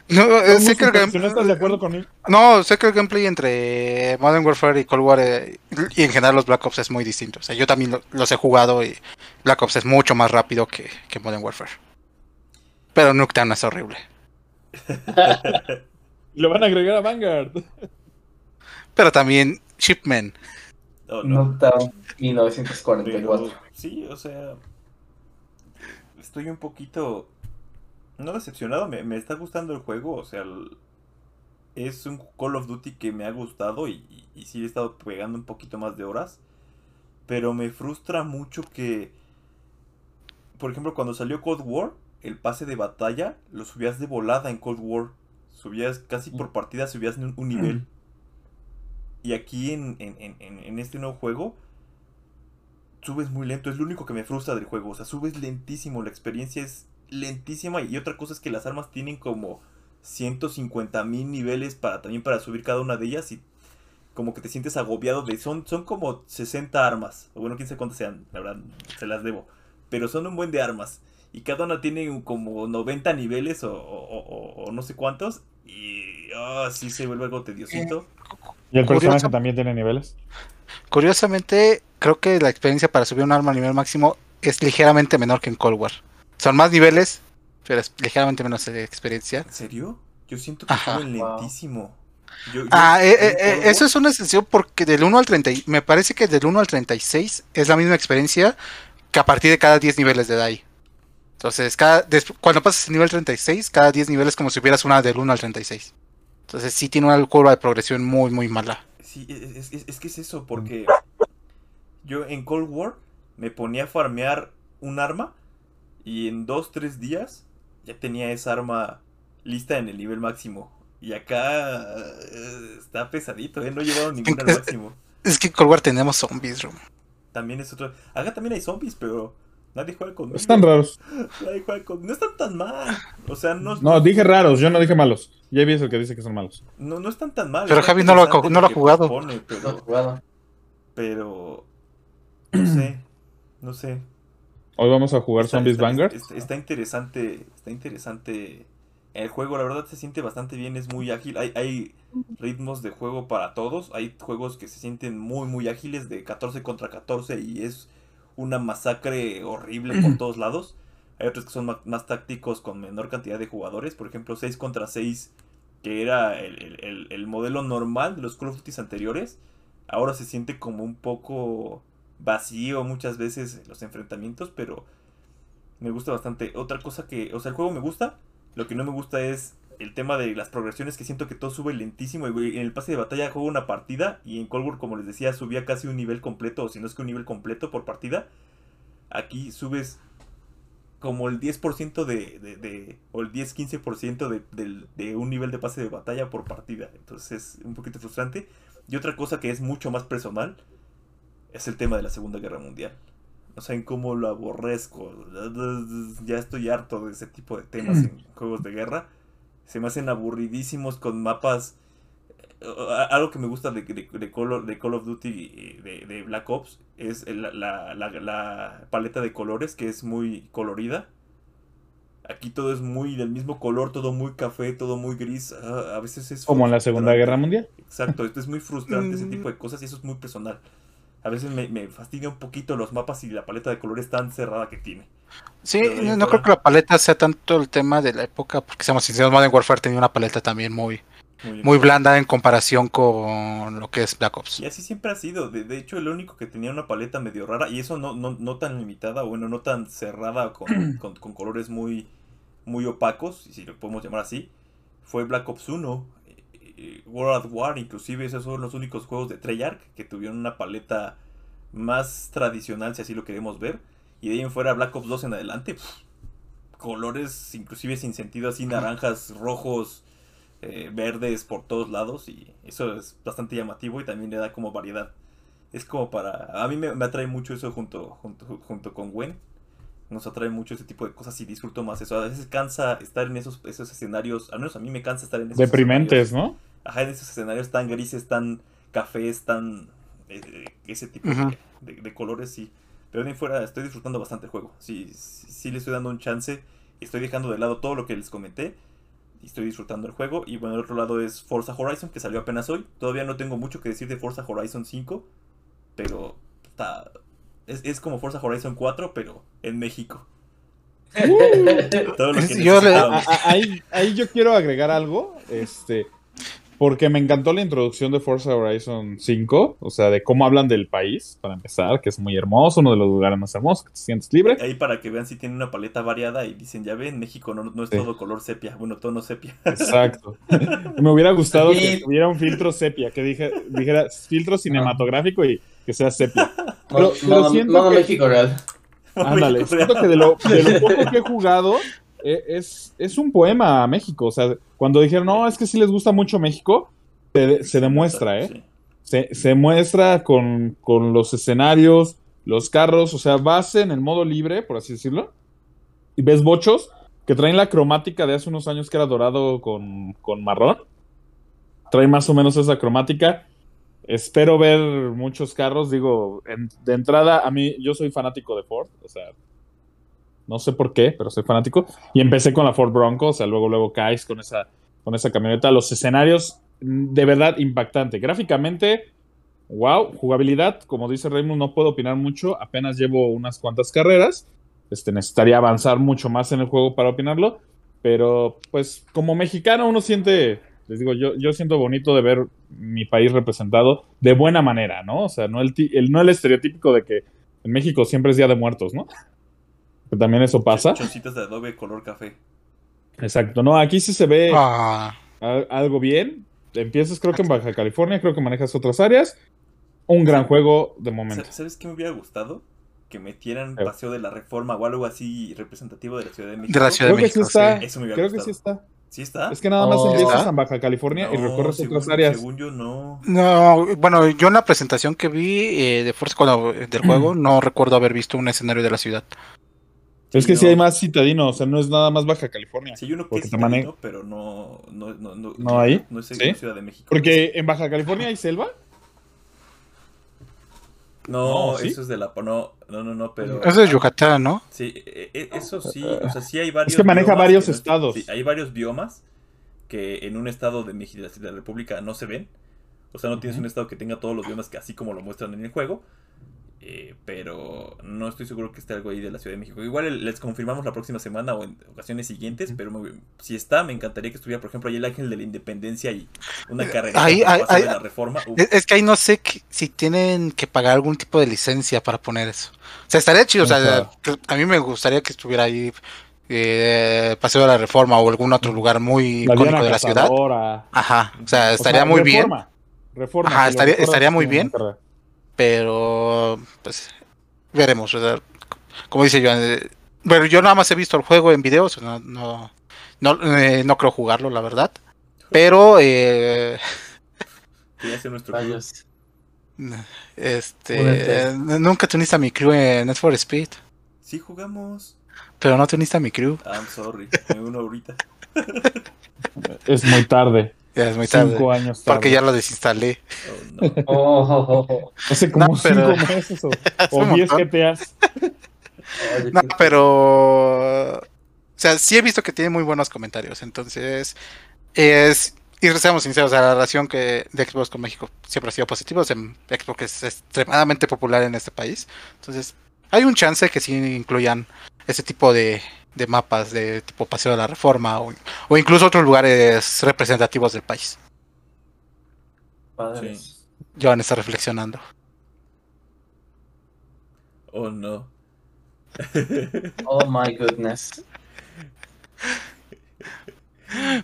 No, eh, sé que el Si no estás de acuerdo conmigo. no, sé que el gameplay entre Modern Warfare y Cold War eh, y en general los Black Ops es muy distinto. O sea, yo también lo- los he jugado y Black Ops es mucho más rápido que, que Modern Warfare. Pero Nuketown es horrible. Lo van a agregar a Vanguard. Pero también Shipman. Oh, no. Nuketown 1944. Pero sí, o sea, estoy un poquito, no decepcionado, me, me está gustando el juego, o sea, el- es un Call of Duty que me ha gustado y, y, y sí he estado pegando un poquito más de horas. Pero me frustra mucho que, por ejemplo, cuando salió Cold War, el pase de batalla lo subías de volada en Cold War. Subías casi por partida, subías un, un nivel. Y aquí en, en, en, en este nuevo juego, subes muy lento. Es lo único que me frustra del juego. O sea, subes lentísimo. La experiencia es lentísima. Y otra cosa es que las armas tienen como 150 mil niveles para también para subir cada una de ellas. Y como que te sientes agobiado de. Son, son como 60 armas. O bueno, quién sabe cuántas sean. La verdad, se las debo. Pero son un buen de armas. Y cada una tiene como 90 niveles o, o, o, no sé cuántos. Y oh, se vuelve algo tediosito. ¿Y el personaje también tiene niveles? Curiosamente, creo que la experiencia para subir un arma a nivel máximo es ligeramente menor que en Cold War. Son más niveles, pero es ligeramente menos de experiencia. ¿En serio? Yo siento que Ajá. lentísimo. Yo- yo- Ah, eh, eh, eh, eso es una excepción porque del 1 al 30, y- me parece que del 1 al 36 es la misma experiencia que a partir de cada 10 niveles de DAI. Entonces, cada, des- cuando pasas el nivel 36, cada 10 niveles es como si hubieras una del 1 al 36. Entonces, sí tiene una curva de progresión muy, muy mala. Sí, es, es- es que es eso, porque yo en Cold War me ponía a farmear un arma y en 2-3 días ya tenía esa arma lista en el nivel máximo. Y acá eh, está pesadito, ¿eh? No he llevado ninguna al máximo. Es que en Cold War tenemos zombies, bro. También es otro. Acá también hay zombies, pero nadie juega conmigo. Están raros. Nadie juega con- No están tan mal. O sea, no, No, dije raros, yo no dije malos. Ya vi eso que dice que son malos. no, no están tan mal. Pero Javi no lo ha no lo ha jugado. propone, No he pero, jugado. pero. No sé. No sé. Hoy vamos a jugar Está- Zombies está- Vanguard. Está, está interesante. Está interesante. El juego, la verdad, se siente bastante bien. Es muy ágil. Hay, hay ritmos de juego para todos. Hay juegos que se sienten muy, muy ágiles. De 14 contra 14. Y es una masacre horrible por todos lados. Hay otros que son más tácticos con menor cantidad de jugadores. Por ejemplo, 6 contra 6. Que era el, el- el- el modelo normal de los Call of Duty anteriores. Ahora se siente como un poco vacío muchas veces los enfrentamientos. Pero me gusta bastante. Otra cosa que, o sea, el juego me gusta. Lo que no me gusta es el tema de las progresiones que siento que todo sube lentísimo. Y en el pase de batalla juego una partida y en Cold War, como les decía, subía casi un nivel completo, o si no es que un nivel completo por partida. Aquí subes como el 10% de, de, de- o el 10-15% de, del- de un nivel de pase de batalla por partida. Entonces es un poquito frustrante. Y otra cosa que es mucho más personal es el tema de la Segunda Guerra Mundial. No saben cómo lo aborrezco. Ya estoy harto de ese tipo de temas en juegos de guerra. Se me hacen aburridísimos con mapas. eh, Algo que me gusta de, de, de Call, of, de Call of Duty y de, de Black Ops es el- la, la, la paleta de colores que es muy colorida. Aquí todo es muy del mismo color, todo muy café, todo muy gris. Ah, a veces es Como en la Segunda. Guerra Mundial. Exacto, esto es muy frustrante ese Mm. tipo de cosas y eso es muy personal. A veces me, me fastidia un poquito los mapas y la paleta de colores tan cerrada que tiene. Sí, no, no creo que la paleta sea tanto el tema de la época, porque seamos sinceros, Modern Warfare tenía una paleta también muy, Muy, muy blanda en comparación con lo que es Black Ops. Y así siempre ha sido. De, de hecho, el único que tenía una paleta medio rara, y eso no, no, no tan limitada, bueno, no tan cerrada con, con, con colores muy, muy opacos, si lo podemos llamar así, fue Black Ops 1. eh, eh, World at War, inclusive, esos son los únicos juegos de Treyarch que tuvieron una paleta más tradicional, si así lo queremos ver. Y de ahí en fuera, Black Ops 2 en adelante, pf, colores inclusive sin sentido, así naranjas, rojos, eh, verdes por todos lados y eso es bastante llamativo y también le da como variedad. Es como para... A mí me, me atrae mucho eso junto, junto, junto con Gwen. Nos atrae mucho ese tipo de cosas y disfruto más eso. A veces cansa estar en esos, esos escenarios, al menos a mí me cansa estar en esos Deprimentes, escenarios. ¿no? Ajá, en esos escenarios tan grises, tan cafés, tan... eh, ese tipo de, de colores, sí. Pero de ahí fuera estoy disfrutando bastante el juego. Sí, sí, sí le estoy dando un chance. Estoy dejando de lado todo lo que les comenté. Y estoy disfrutando el juego. Y bueno, el otro lado es Forza Horizon, que salió apenas hoy. Todavía no tengo mucho que decir de Forza Horizon 5. Pero está... Es, es como Forza Horizon 4, pero en México. Todo lo que Yo le- A- necesitábamos. a- ahí, ahí yo quiero agregar algo. Este, porque me encantó la introducción de Forza Horizon 5, o sea, de cómo hablan del país, para empezar, que es muy hermoso, uno de los lugares más hermosos, que te sientes libre. Ahí para que vean si tiene una paleta variada y dicen, ya ven, México no, no es Sí. todo color sepia, bueno, tono sepia. Exacto. me hubiera gustado que Sí. tuviera un filtro sepia, que dije, dijera filtro cinematográfico y que sea sepia. Pero- modo- siento modo que- México Real. Ándale, siento que de lo, de lo poco que he jugado, es, es un poema a México. O sea, cuando dijeron, no, es que sí les gusta mucho México, se, se demuestra, ¿eh? Sí. Se, se muestra con, con los escenarios, los carros, o sea, vas en el modo libre, por así decirlo, y ves bochos que traen la cromática de hace unos años que era dorado con, con marrón. Trae más o menos esa cromática. Espero ver muchos carros. Digo, en- de entrada, a mí, yo soy fanático de Ford, o sea, no sé por qué, pero soy fanático. Y empecé con la Ford Bronco, o sea, luego, luego caes con esa, con esa camioneta. Los escenarios, mm, de verdad, impactante. Gráficamente, wow. Jugabilidad, como dice Raymond, no puedo opinar mucho. Apenas llevo unas cuantas carreras. Este, necesitaría avanzar mucho más en el juego para opinarlo. Pero, pues, como mexicano, uno siente, les digo, yo, yo siento bonito de ver mi país representado de buena manera, ¿no? O sea, no el, el- no el estereotípico de que en México siempre es Día de Muertos, ¿no? Que también eso pasa. Choncitas de adobe color café. Exacto, no, aquí sí se ve Ah, al- algo bien. Empiezas, creo que en Baja California, creo que manejas otras áreas. Un gran juego de momento. Sa- ¿Sabes qué me hubiera gustado? Que metieran. Paseo de la Reforma o algo así representativo de la Ciudad de México. de la Ciudad Creo de que sí está. sí. Eso me hubiera Creo que sí está. ¿Sí está? Es que nada más Oh. empiezas en Baja California y recorres según, otras áreas. Según yo, no. No, bueno, yo en la presentación que vi eh, de cuando- del juego no recuerdo haber visto un escenario de la ciudad. Es que Sí, sí no. hay más citadinos, o sea, no es nada más Baja California. Sí, hay uno que es mane- citadino, pero no, no, no, no, ¿No ahí? No es en ¿Sí? la Ciudad de México. Porque en Baja California hay selva. No, No, ¿sí? eso es de la... No, no, no, no, pero... Es de Yucatán, ¿no? Sí, e- e- eso sí, o sea, sí hay varios... Es que maneja varios que no- estados. sí, hay varios biomas que en un estado de México, de la República, no se ven. O sea, no tienes un estado que tenga todos los biomas que así como lo muestran en el juego. Eh, pero no estoy seguro que esté algo ahí de la Ciudad de México. Igual les confirmamos la próxima semana o en ocasiones siguientes, pero me- si está, me encantaría que estuviera, por ejemplo, ahí el Ángel de la Independencia y una carrera ahí- ahí- de la Reforma. Uf, Es, es que ahí no sé que- si tienen que pagar algún tipo de licencia para poner eso. O sea, estaría chido. O sea, Ajá. a mí me gustaría que estuviera ahí eh, Paseo de la Reforma o algún otro lugar muy La icónico de la ciudad. Ajá. O sea, O estaría sea, muy bien. reforma, Reforma. Ajá, estaría- estaría es muy bien. carrera. Pero, pues, veremos. como dice Joan, eh, bueno, yo nada más he visto el juego en videos, no, no, no, eh, no creo jugarlo, la verdad. Pero, eh, nuestro este, Únete. eh, nunca te uniste a mi crew en Need for Speed, Sí jugamos. pero no te uniste a mi crew. I'm sorry, me uno ahorita. Es muy tarde. Ya es muy tarde. Cinco años tarde. Porque ya lo desinstalé. Oh, no. Oh, oh, oh, oh. Hace como No, pero- cinco meses o, o diez. GTAs. No, pero. O sea, sí he visto que tiene muy buenos comentarios. Entonces, es. Y seamos sinceros, la relación que de Xbox con México siempre ha sido positiva. O sea, Xbox es extremadamente popular en este país. Entonces, hay un chance que sí incluyan ese tipo de, de mapas de tipo Paseo de la Reforma o, o incluso otros lugares representativos del país. padres. Joan está reflexionando. Oh no. Oh my goodness.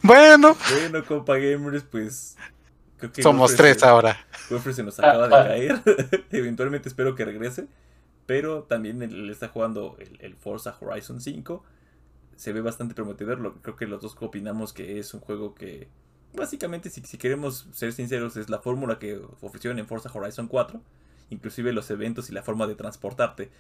Bueno, Bueno, compa gamers, pues. creo que somos tres se- ahora. Wolfer se nos acaba de caer. Eventualmente espero que regrese. Pero también él está jugando el, el Forza Horizon 5. Se ve bastante prometedor. lo- Creo que los dos opinamos que es un juego que. Básicamente, si, queremos ser sinceros, es la fórmula que ofrecieron en Forza Horizon 4. Inclusive los eventos y la forma de transportarte.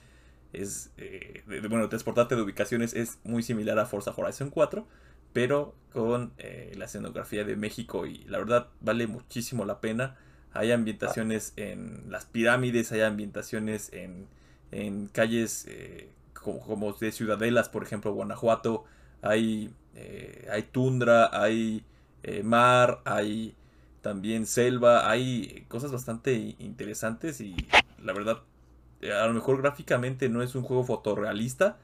Es. eh, de- bueno, transportarte de ubicaciones es muy similar a Forza Horizon 4 pero con eh, la escenografía de México y la verdad vale muchísimo la pena. Hay ambientaciones en las pirámides, hay ambientaciones en, en calles eh, como, de ciudadelas, por ejemplo, Guanajuato, hay, eh, hay tundra, hay eh, mar, hay también selva, hay cosas bastante interesantes y la verdad, a lo mejor gráficamente no es un juego fotorrealista,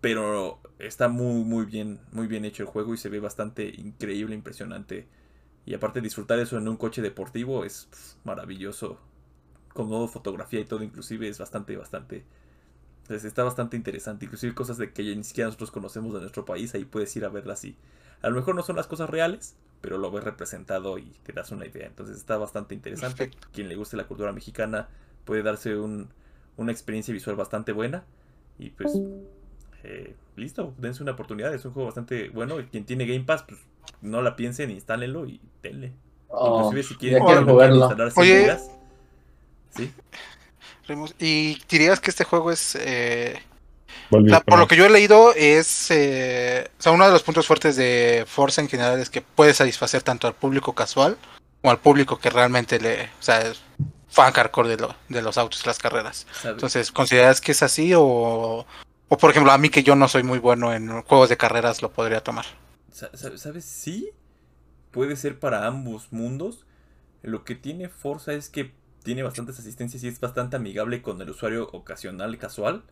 pero está muy muy bien muy bien hecho el juego y se ve bastante increíble impresionante Y aparte disfrutar eso en un coche deportivo es maravilloso. Con modo fotografía y todo, inclusive es bastante, bastante... pues, está bastante interesante. Inclusive cosas de que ya ni siquiera nosotros conocemos de nuestro país, ahí puedes ir a verlas y a lo mejor no son las cosas reales, pero lo ves representado y te das una idea. Entonces está bastante interesante. Perfecto. Quien le guste la cultura mexicana puede darse un- una experiencia visual bastante buena. Y pues, eh, listo, dense una oportunidad. Es un juego bastante bueno. Y quien tiene Game Pass, pues no la piensen, instálenlo y denle. Oh, Inclusive si quieren, jugarlo. instalar sin Oye. ligas. Sí, ¿Y dirías que este juego es... eh, la- por lo que yo he leído es... eh, o sea, uno de los puntos fuertes de Forza en general es que puede satisfacer tanto al público casual como al público que realmente le... O sea, es fan hardcore de, lo- de los autos y las carreras. sabe- Entonces, ¿consideras que es así o... O por ejemplo, a mí que yo no soy muy bueno en juegos de carreras lo podría tomar. sa- sa- ¿Sabes? Sí, puede ser para ambos mundos. Lo que tiene Forza es que tiene bastantes asistencias y es bastante amigable con el usuario ocasional casual.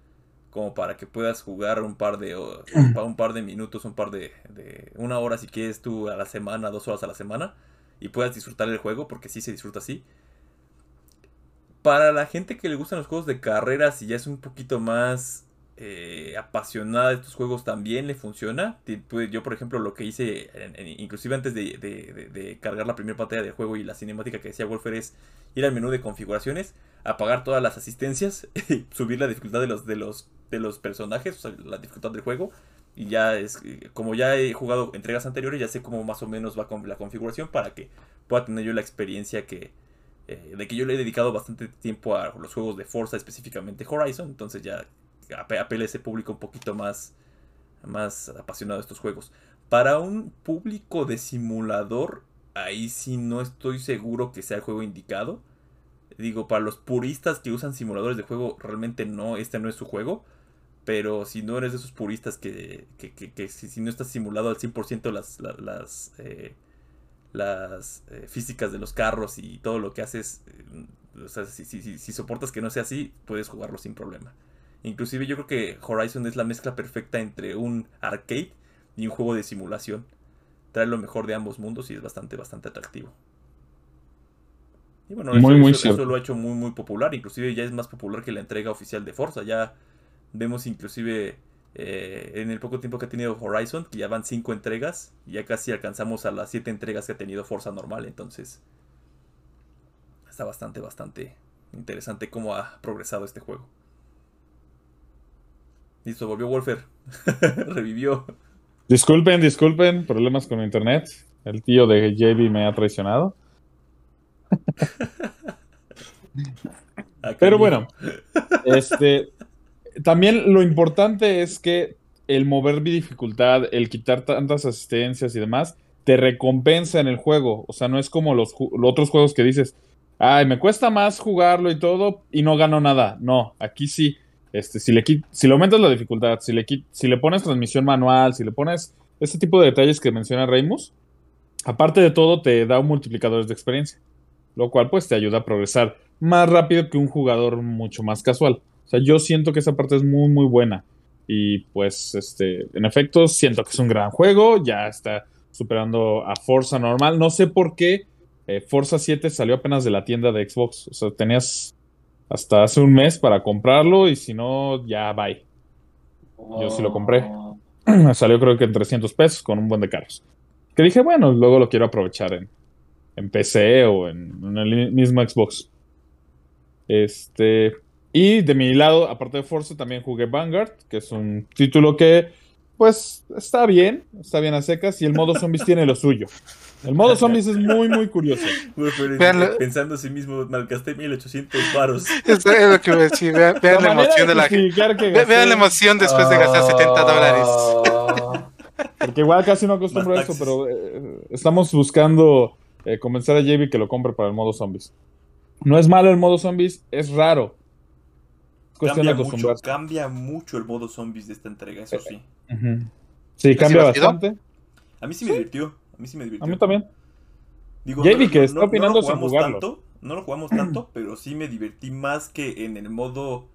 Como para que puedas jugar un par de o- un par de minutos, un par de, de una hora si quieres tú a la semana, dos horas a la semana. Y puedas disfrutar el juego, porque sí se disfruta así. Para la gente que le gustan los juegos de carreras y ya es un poquito más eh, apasionada de estos juegos también le funciona. Pues, Yo, por ejemplo, lo que hice, inclusive antes de, cargar la primera pantalla del juego y la cinemática que decía Wolfer es ir al menú de configuraciones, apagar todas las asistencias, subir la dificultad de los, de los, de los personajes, o sea, la dificultad del juego. Y ya es, eh, como ya he jugado entregas anteriores, ya sé cómo más o menos va con la configuración para que pueda tener yo la experiencia que, eh, de que yo le he dedicado bastante tiempo a los juegos de Forza, específicamente Horizon, entonces ya apela a ese público un poquito más, más apasionado de estos juegos. Para un público de simulador, ahí sí no estoy seguro que sea el juego indicado. Digo, para los puristas que usan simuladores de juego, realmente no, este no es su juego. Pero si no eres de esos puristas que, que, que- si, no estás simulado al 100% las, la- las, eh, las eh, físicas de los carros y todo lo que haces, eh, si- si soportas que no sea así, puedes jugarlo sin problema. Inclusive yo creo que Horizon es la mezcla perfecta entre un arcade y un juego de simulación. Trae lo mejor de ambos mundos y es bastante, bastante atractivo. Y bueno, Muy, eso, muy eso- lo ha hecho muy, muy popular. Inclusive ya es más popular que la entrega oficial de Forza. Ya vemos inclusive eh, en el poco tiempo que ha tenido Horizon, que ya van cinco entregas. Y ya casi alcanzamos a las siete entregas que ha tenido Forza normal. Entonces está bastante, bastante interesante cómo ha progresado este juego. Listo, volvió Wolfer. Revivió. Disculpen, disculpen, problemas con internet. El tío de JB me ha traicionado. Pero bueno, este, también lo importante es que el mover mi dificultad, el quitar tantas asistencias y demás, te recompensa en el juego. O sea, no es como los, los otros juegos que dices, ay, me cuesta más jugarlo y todo y no gano nada. No, aquí sí. Este, si le si le aumentas la dificultad, si le si le pones transmisión manual, si le pones este tipo de detalles que menciona Reimus, aparte de todo te da un multiplicador de experiencia, lo cual pues te ayuda a progresar más rápido que un jugador mucho más casual. O sea, yo siento que esa parte es muy muy buena y pues este, en efecto siento que es un gran juego, ya está superando a Forza normal. No sé por qué eh, Forza 7 salió apenas de la tienda de Xbox, o sea, tenías hasta hace un mes para comprarlo y si no, ya bye. Yo sí lo compré. Salió creo que en 300 pesos con un buen de carros. Que dije, bueno, luego lo quiero aprovechar en, en PC o en, en el mismo Xbox. Este. Y de mi lado, aparte de Forza, también jugué Vanguard, que es un título que, pues, está bien, está bien a secas, y el modo zombies tiene lo suyo. El modo zombies es muy, muy curioso. Veanlo. pensando a sí mismo, malgasté 1800 varos. Eso es lo que iba a decir. Vean, vean la, emoción de la gente. Vean la emoción después de gastar 70 dólares. Porque igual casi no acostumbro a eso, pero eh, estamos buscando eh, convencer a JB que lo compre para el modo zombies. No es malo el modo zombies, es raro. Es cuestión Cambia de mucho, acostumbrarse. cambia mucho el modo zombies de esta entrega, eso sí. Ujú. Sí, cambia bastante. A mí sí me divirtió. A mí sí me divirtió. A mí también. Digo, JB, que está opinando lo sin jugamos tanto, no lo jugamos tanto, pero sí me divertí más que en el modo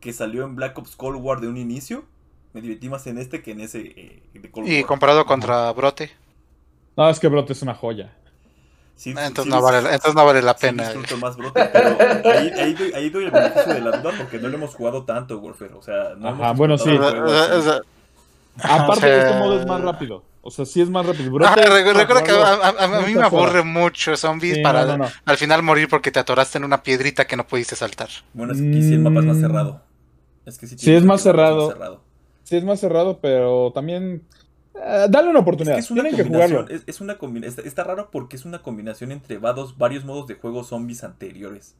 que salió en Black Ops Cold War de un inicio. Me divertí más en este que en ese eh, de Cold Y War. comparado contra Brote. No, es que Brote es una joya. Sí, Entonces, sí, no sí, vale, entonces no vale la sí pena. disfruto más brote, pero ahí, ahí doy, ahí doy el beneficio de la duda porque no lo hemos jugado tanto, Warfare. O sea, no Ajá, hemos bueno, sí. juego. O sea, Aparte o sea- este modo es más rápido. O sea, sí es más rápido. Brote recuerda que a, mí me aburre mucho zombies Sí, para no, no, no. al final morir porque te atoraste en una piedrita que no pudiste saltar. Bueno, es que aquí sí el mapa es más Mm. cerrado. Es que sí, Sí, es más sentido que cerrado. cerrado. Sí es más cerrado, pero también... eh, dale una Es oportunidad. que es una Tienen que combinación, jugarlo. es, es una combina- está, está raro porque es una combinación entre vados- varios modos de juego zombies anteriores.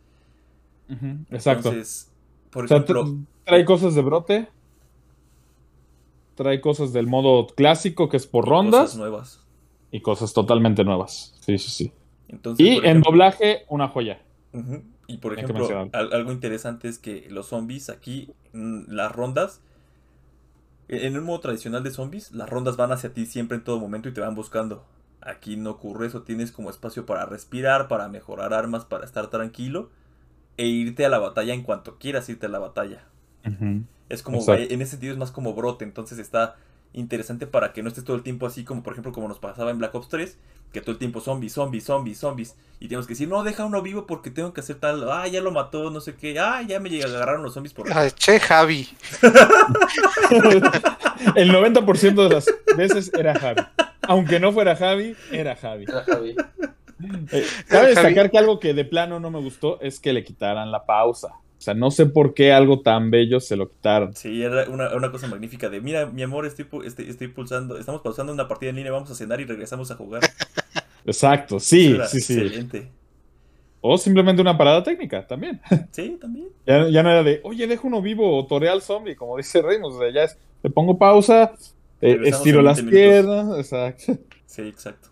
Exacto. Entonces, por O sea, ejemplo, tra- trae cosas de brote. Trae cosas del modo clásico, que es por rondas. cosas nuevas. Y cosas totalmente nuevas. Sí, sí, sí. Entonces, Y en doblaje, una joya. Y por Hay ejemplo, algo interesante es que los zombies aquí, mm, las rondas, e- en un modo tradicional de zombies, las rondas van hacia ti siempre en todo momento y te van buscando. Aquí no ocurre eso, tienes como espacio para respirar, para mejorar armas, para estar tranquilo e irte a la batalla en cuanto quieras irte a la batalla. Ujú. Es como, Exacto. en ese sentido es más como brote, entonces está interesante para que no estés todo el tiempo así como por ejemplo como nos pasaba en Black Ops 3, que todo el tiempo zombies, zombies, zombies, zombies, y tenemos que decir, no, deja uno vivo porque tengo que hacer tal, ah, ya lo mató, no sé qué, ah, ya me llega- agarraron los zombies por... Ay, che, Javi. El 90% de las veces era Javi. Aunque no fuera Javi, era Javi. Era Javi. Eh, cabe Javi. destacar que algo que de plano no me gustó es que le quitaran la pausa. O sea, no sé por qué algo tan bello se lo quitaron. Sí, era una, una cosa magnífica de, mira, mi amor, estoy, estoy, estoy pulsando, estamos pausando una partida en línea, vamos a cenar y regresamos a jugar. Exacto, sí, sí, sí. Excelente. O simplemente una parada técnica también. Sí, también. Ya, ya no era de, oye, dejo uno vivo o torea al zombie, como dice Reynolds. O sea, ya es, le pongo pausa, eh, estiro las 20 minutos. piernas, exacto. Sí, exacto.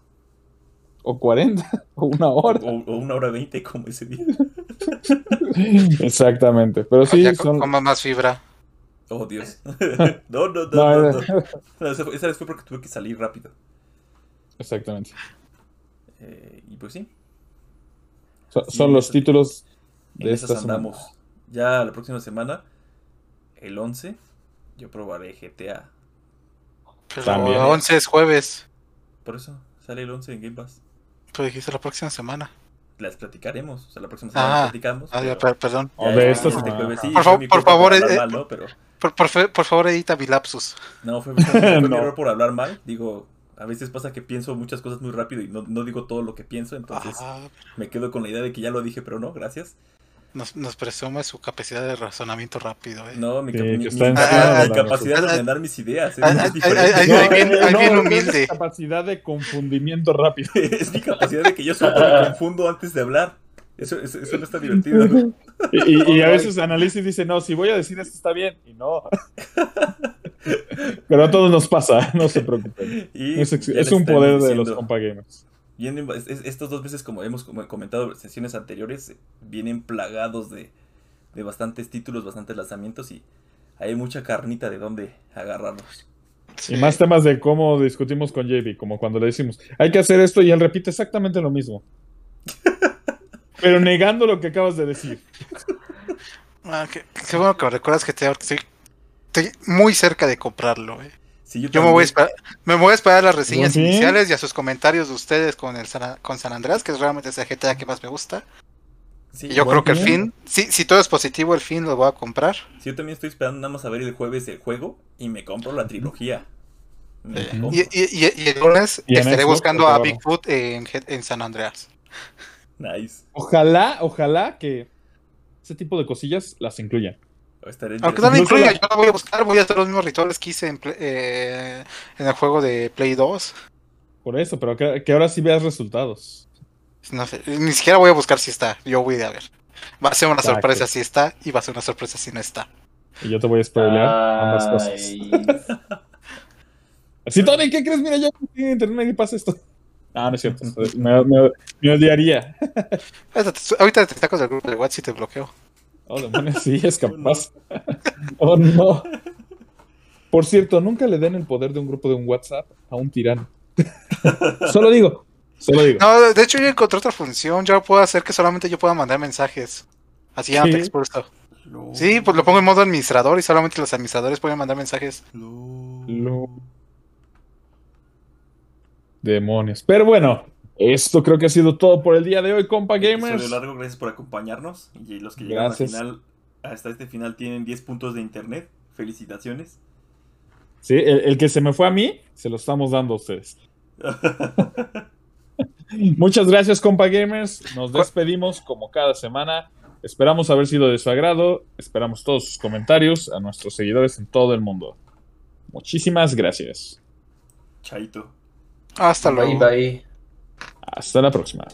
O 40, o una O, hora. o una hora veinte como ese día. Exactamente. Pero sí, ya son. coma más fibra. Oh, Dios. no, no, no, No, no, eh, no. No, esa, vez fue porque tuve que salir rápido. Exactamente. Eh, y pues sí, So- Sí, son los eso- títulos de esas esta semana. andamos. Ya la próxima semana, el 11, yo probaré GTA. Pero También. 11 es jueves. Por eso, sale el 11 en Game Pass. Tú dijiste la próxima semana. Las platicaremos. O sea, la próxima semana Ah, las platicamos. Ah, ya, pero per- perdón. Ya de siguiente semana. jueves, sí, Por fue fa- mi por favor, eh, Por, por, fe- por favor, edita mi lapsus. no, fue, fue- fue mi No. error por hablar mal. Digo, a veces pasa que pienso muchas cosas muy rápido y no, no digo todo lo que pienso. Entonces Ah, me quedo con la idea de que ya lo dije, pero no, gracias. Nos, nos presume su capacidad de razonamiento rápido. ¿eh? No, mi, Sí, mi- capacidad de nosotros. ordenar mis ideas. Es, Ah, es ah, ah, ah, bien- humilde. es capacidad de confundimiento rápido. es mi capacidad de que yo solo me confundo antes de hablar. Eso, eso, eso no está divertido, ¿no? Y, y- y a veces analiza y dice, no, si voy a decir esto está bien. Y no. Pero a todos nos pasa, no se preocupen. Y Es, un poder de los compa gamers. Vienen, es- es- estos dos veces, como hemos como comentado en sesiones anteriores, vienen plagados de, de bastantes títulos, bastantes lanzamientos y hay mucha carnita de dónde agarrarlos. Sí. Y más temas de cómo discutimos con JB, como cuando le decimos, hay que hacer esto y él repite exactamente lo mismo. Pero negando lo que acabas de decir. Ah, qué, qué bueno que me recuerdas que te, estoy, estoy muy cerca de comprarlo. ¿eh? Sí, yo Yo me voy, a esperar, me voy a esperar las reseñas iniciales y a sus comentarios de ustedes con el San, con San Andreas, que es realmente ese GTA que más me gusta. sí, Y yo creo que el fin, si, si todo es positivo, el fin lo voy a comprar. sí, yo también estoy esperando nada más a ver el jueves el juego y me compro la trilogía. Y, y- y- y el lunes Y estaré Xbox, buscando a. Bigfoot en, en San Andreas. Nice. Ojalá, ojalá que ese tipo de cosillas las incluyan. Estaré Aunque no lo Incluso incluya, la- yo lo voy a buscar, voy a hacer los mismos rituales que hice en, Play- eh, en el juego de Play 2. Por eso, pero que, que ahora sí veas resultados. No sé, ni siquiera voy a buscar si está, yo voy a ver. Va a ser una Exacto. sorpresa si está y va a ser una sorpresa si no está. Y yo te voy a spoilear ambas cosas. Así, Tony, ¿qué crees? Mira, yo en internet y pasa esto. Ah, no es cierto. Me, me- me odiaría. Ahorita te- Ahorita te sacas del grupo de WhatsApp y te bloqueo. Oh, demonios, sí, es capaz. Oh, no. Por cierto, nunca le den el poder de un grupo de un WhatsApp a un tirano. Solo digo, solo digo. No, de hecho yo encontré otra función, ya puedo hacer que solamente yo pueda mandar mensajes. Así ya no te expulso. Sí, pues lo pongo en modo administrador y solamente los administradores pueden mandar mensajes. Demonios. Pero bueno, Esto creo que ha sido todo por el día de hoy, compa gamers. largo, gracias por acompañarnos. Y los que llegaron al final, hasta este final tienen 10 puntos de internet. Felicitaciones. Sí, el, el que se me fue a mí, se lo estamos dando a ustedes. Muchas gracias, compa gamers. Nos despedimos como cada semana. Esperamos haber sido de su agrado. Esperamos todos sus comentarios a nuestros seguidores en todo el mundo. Muchísimas gracias. Chaito. Hasta luego. Bye bye. Hasta la próxima.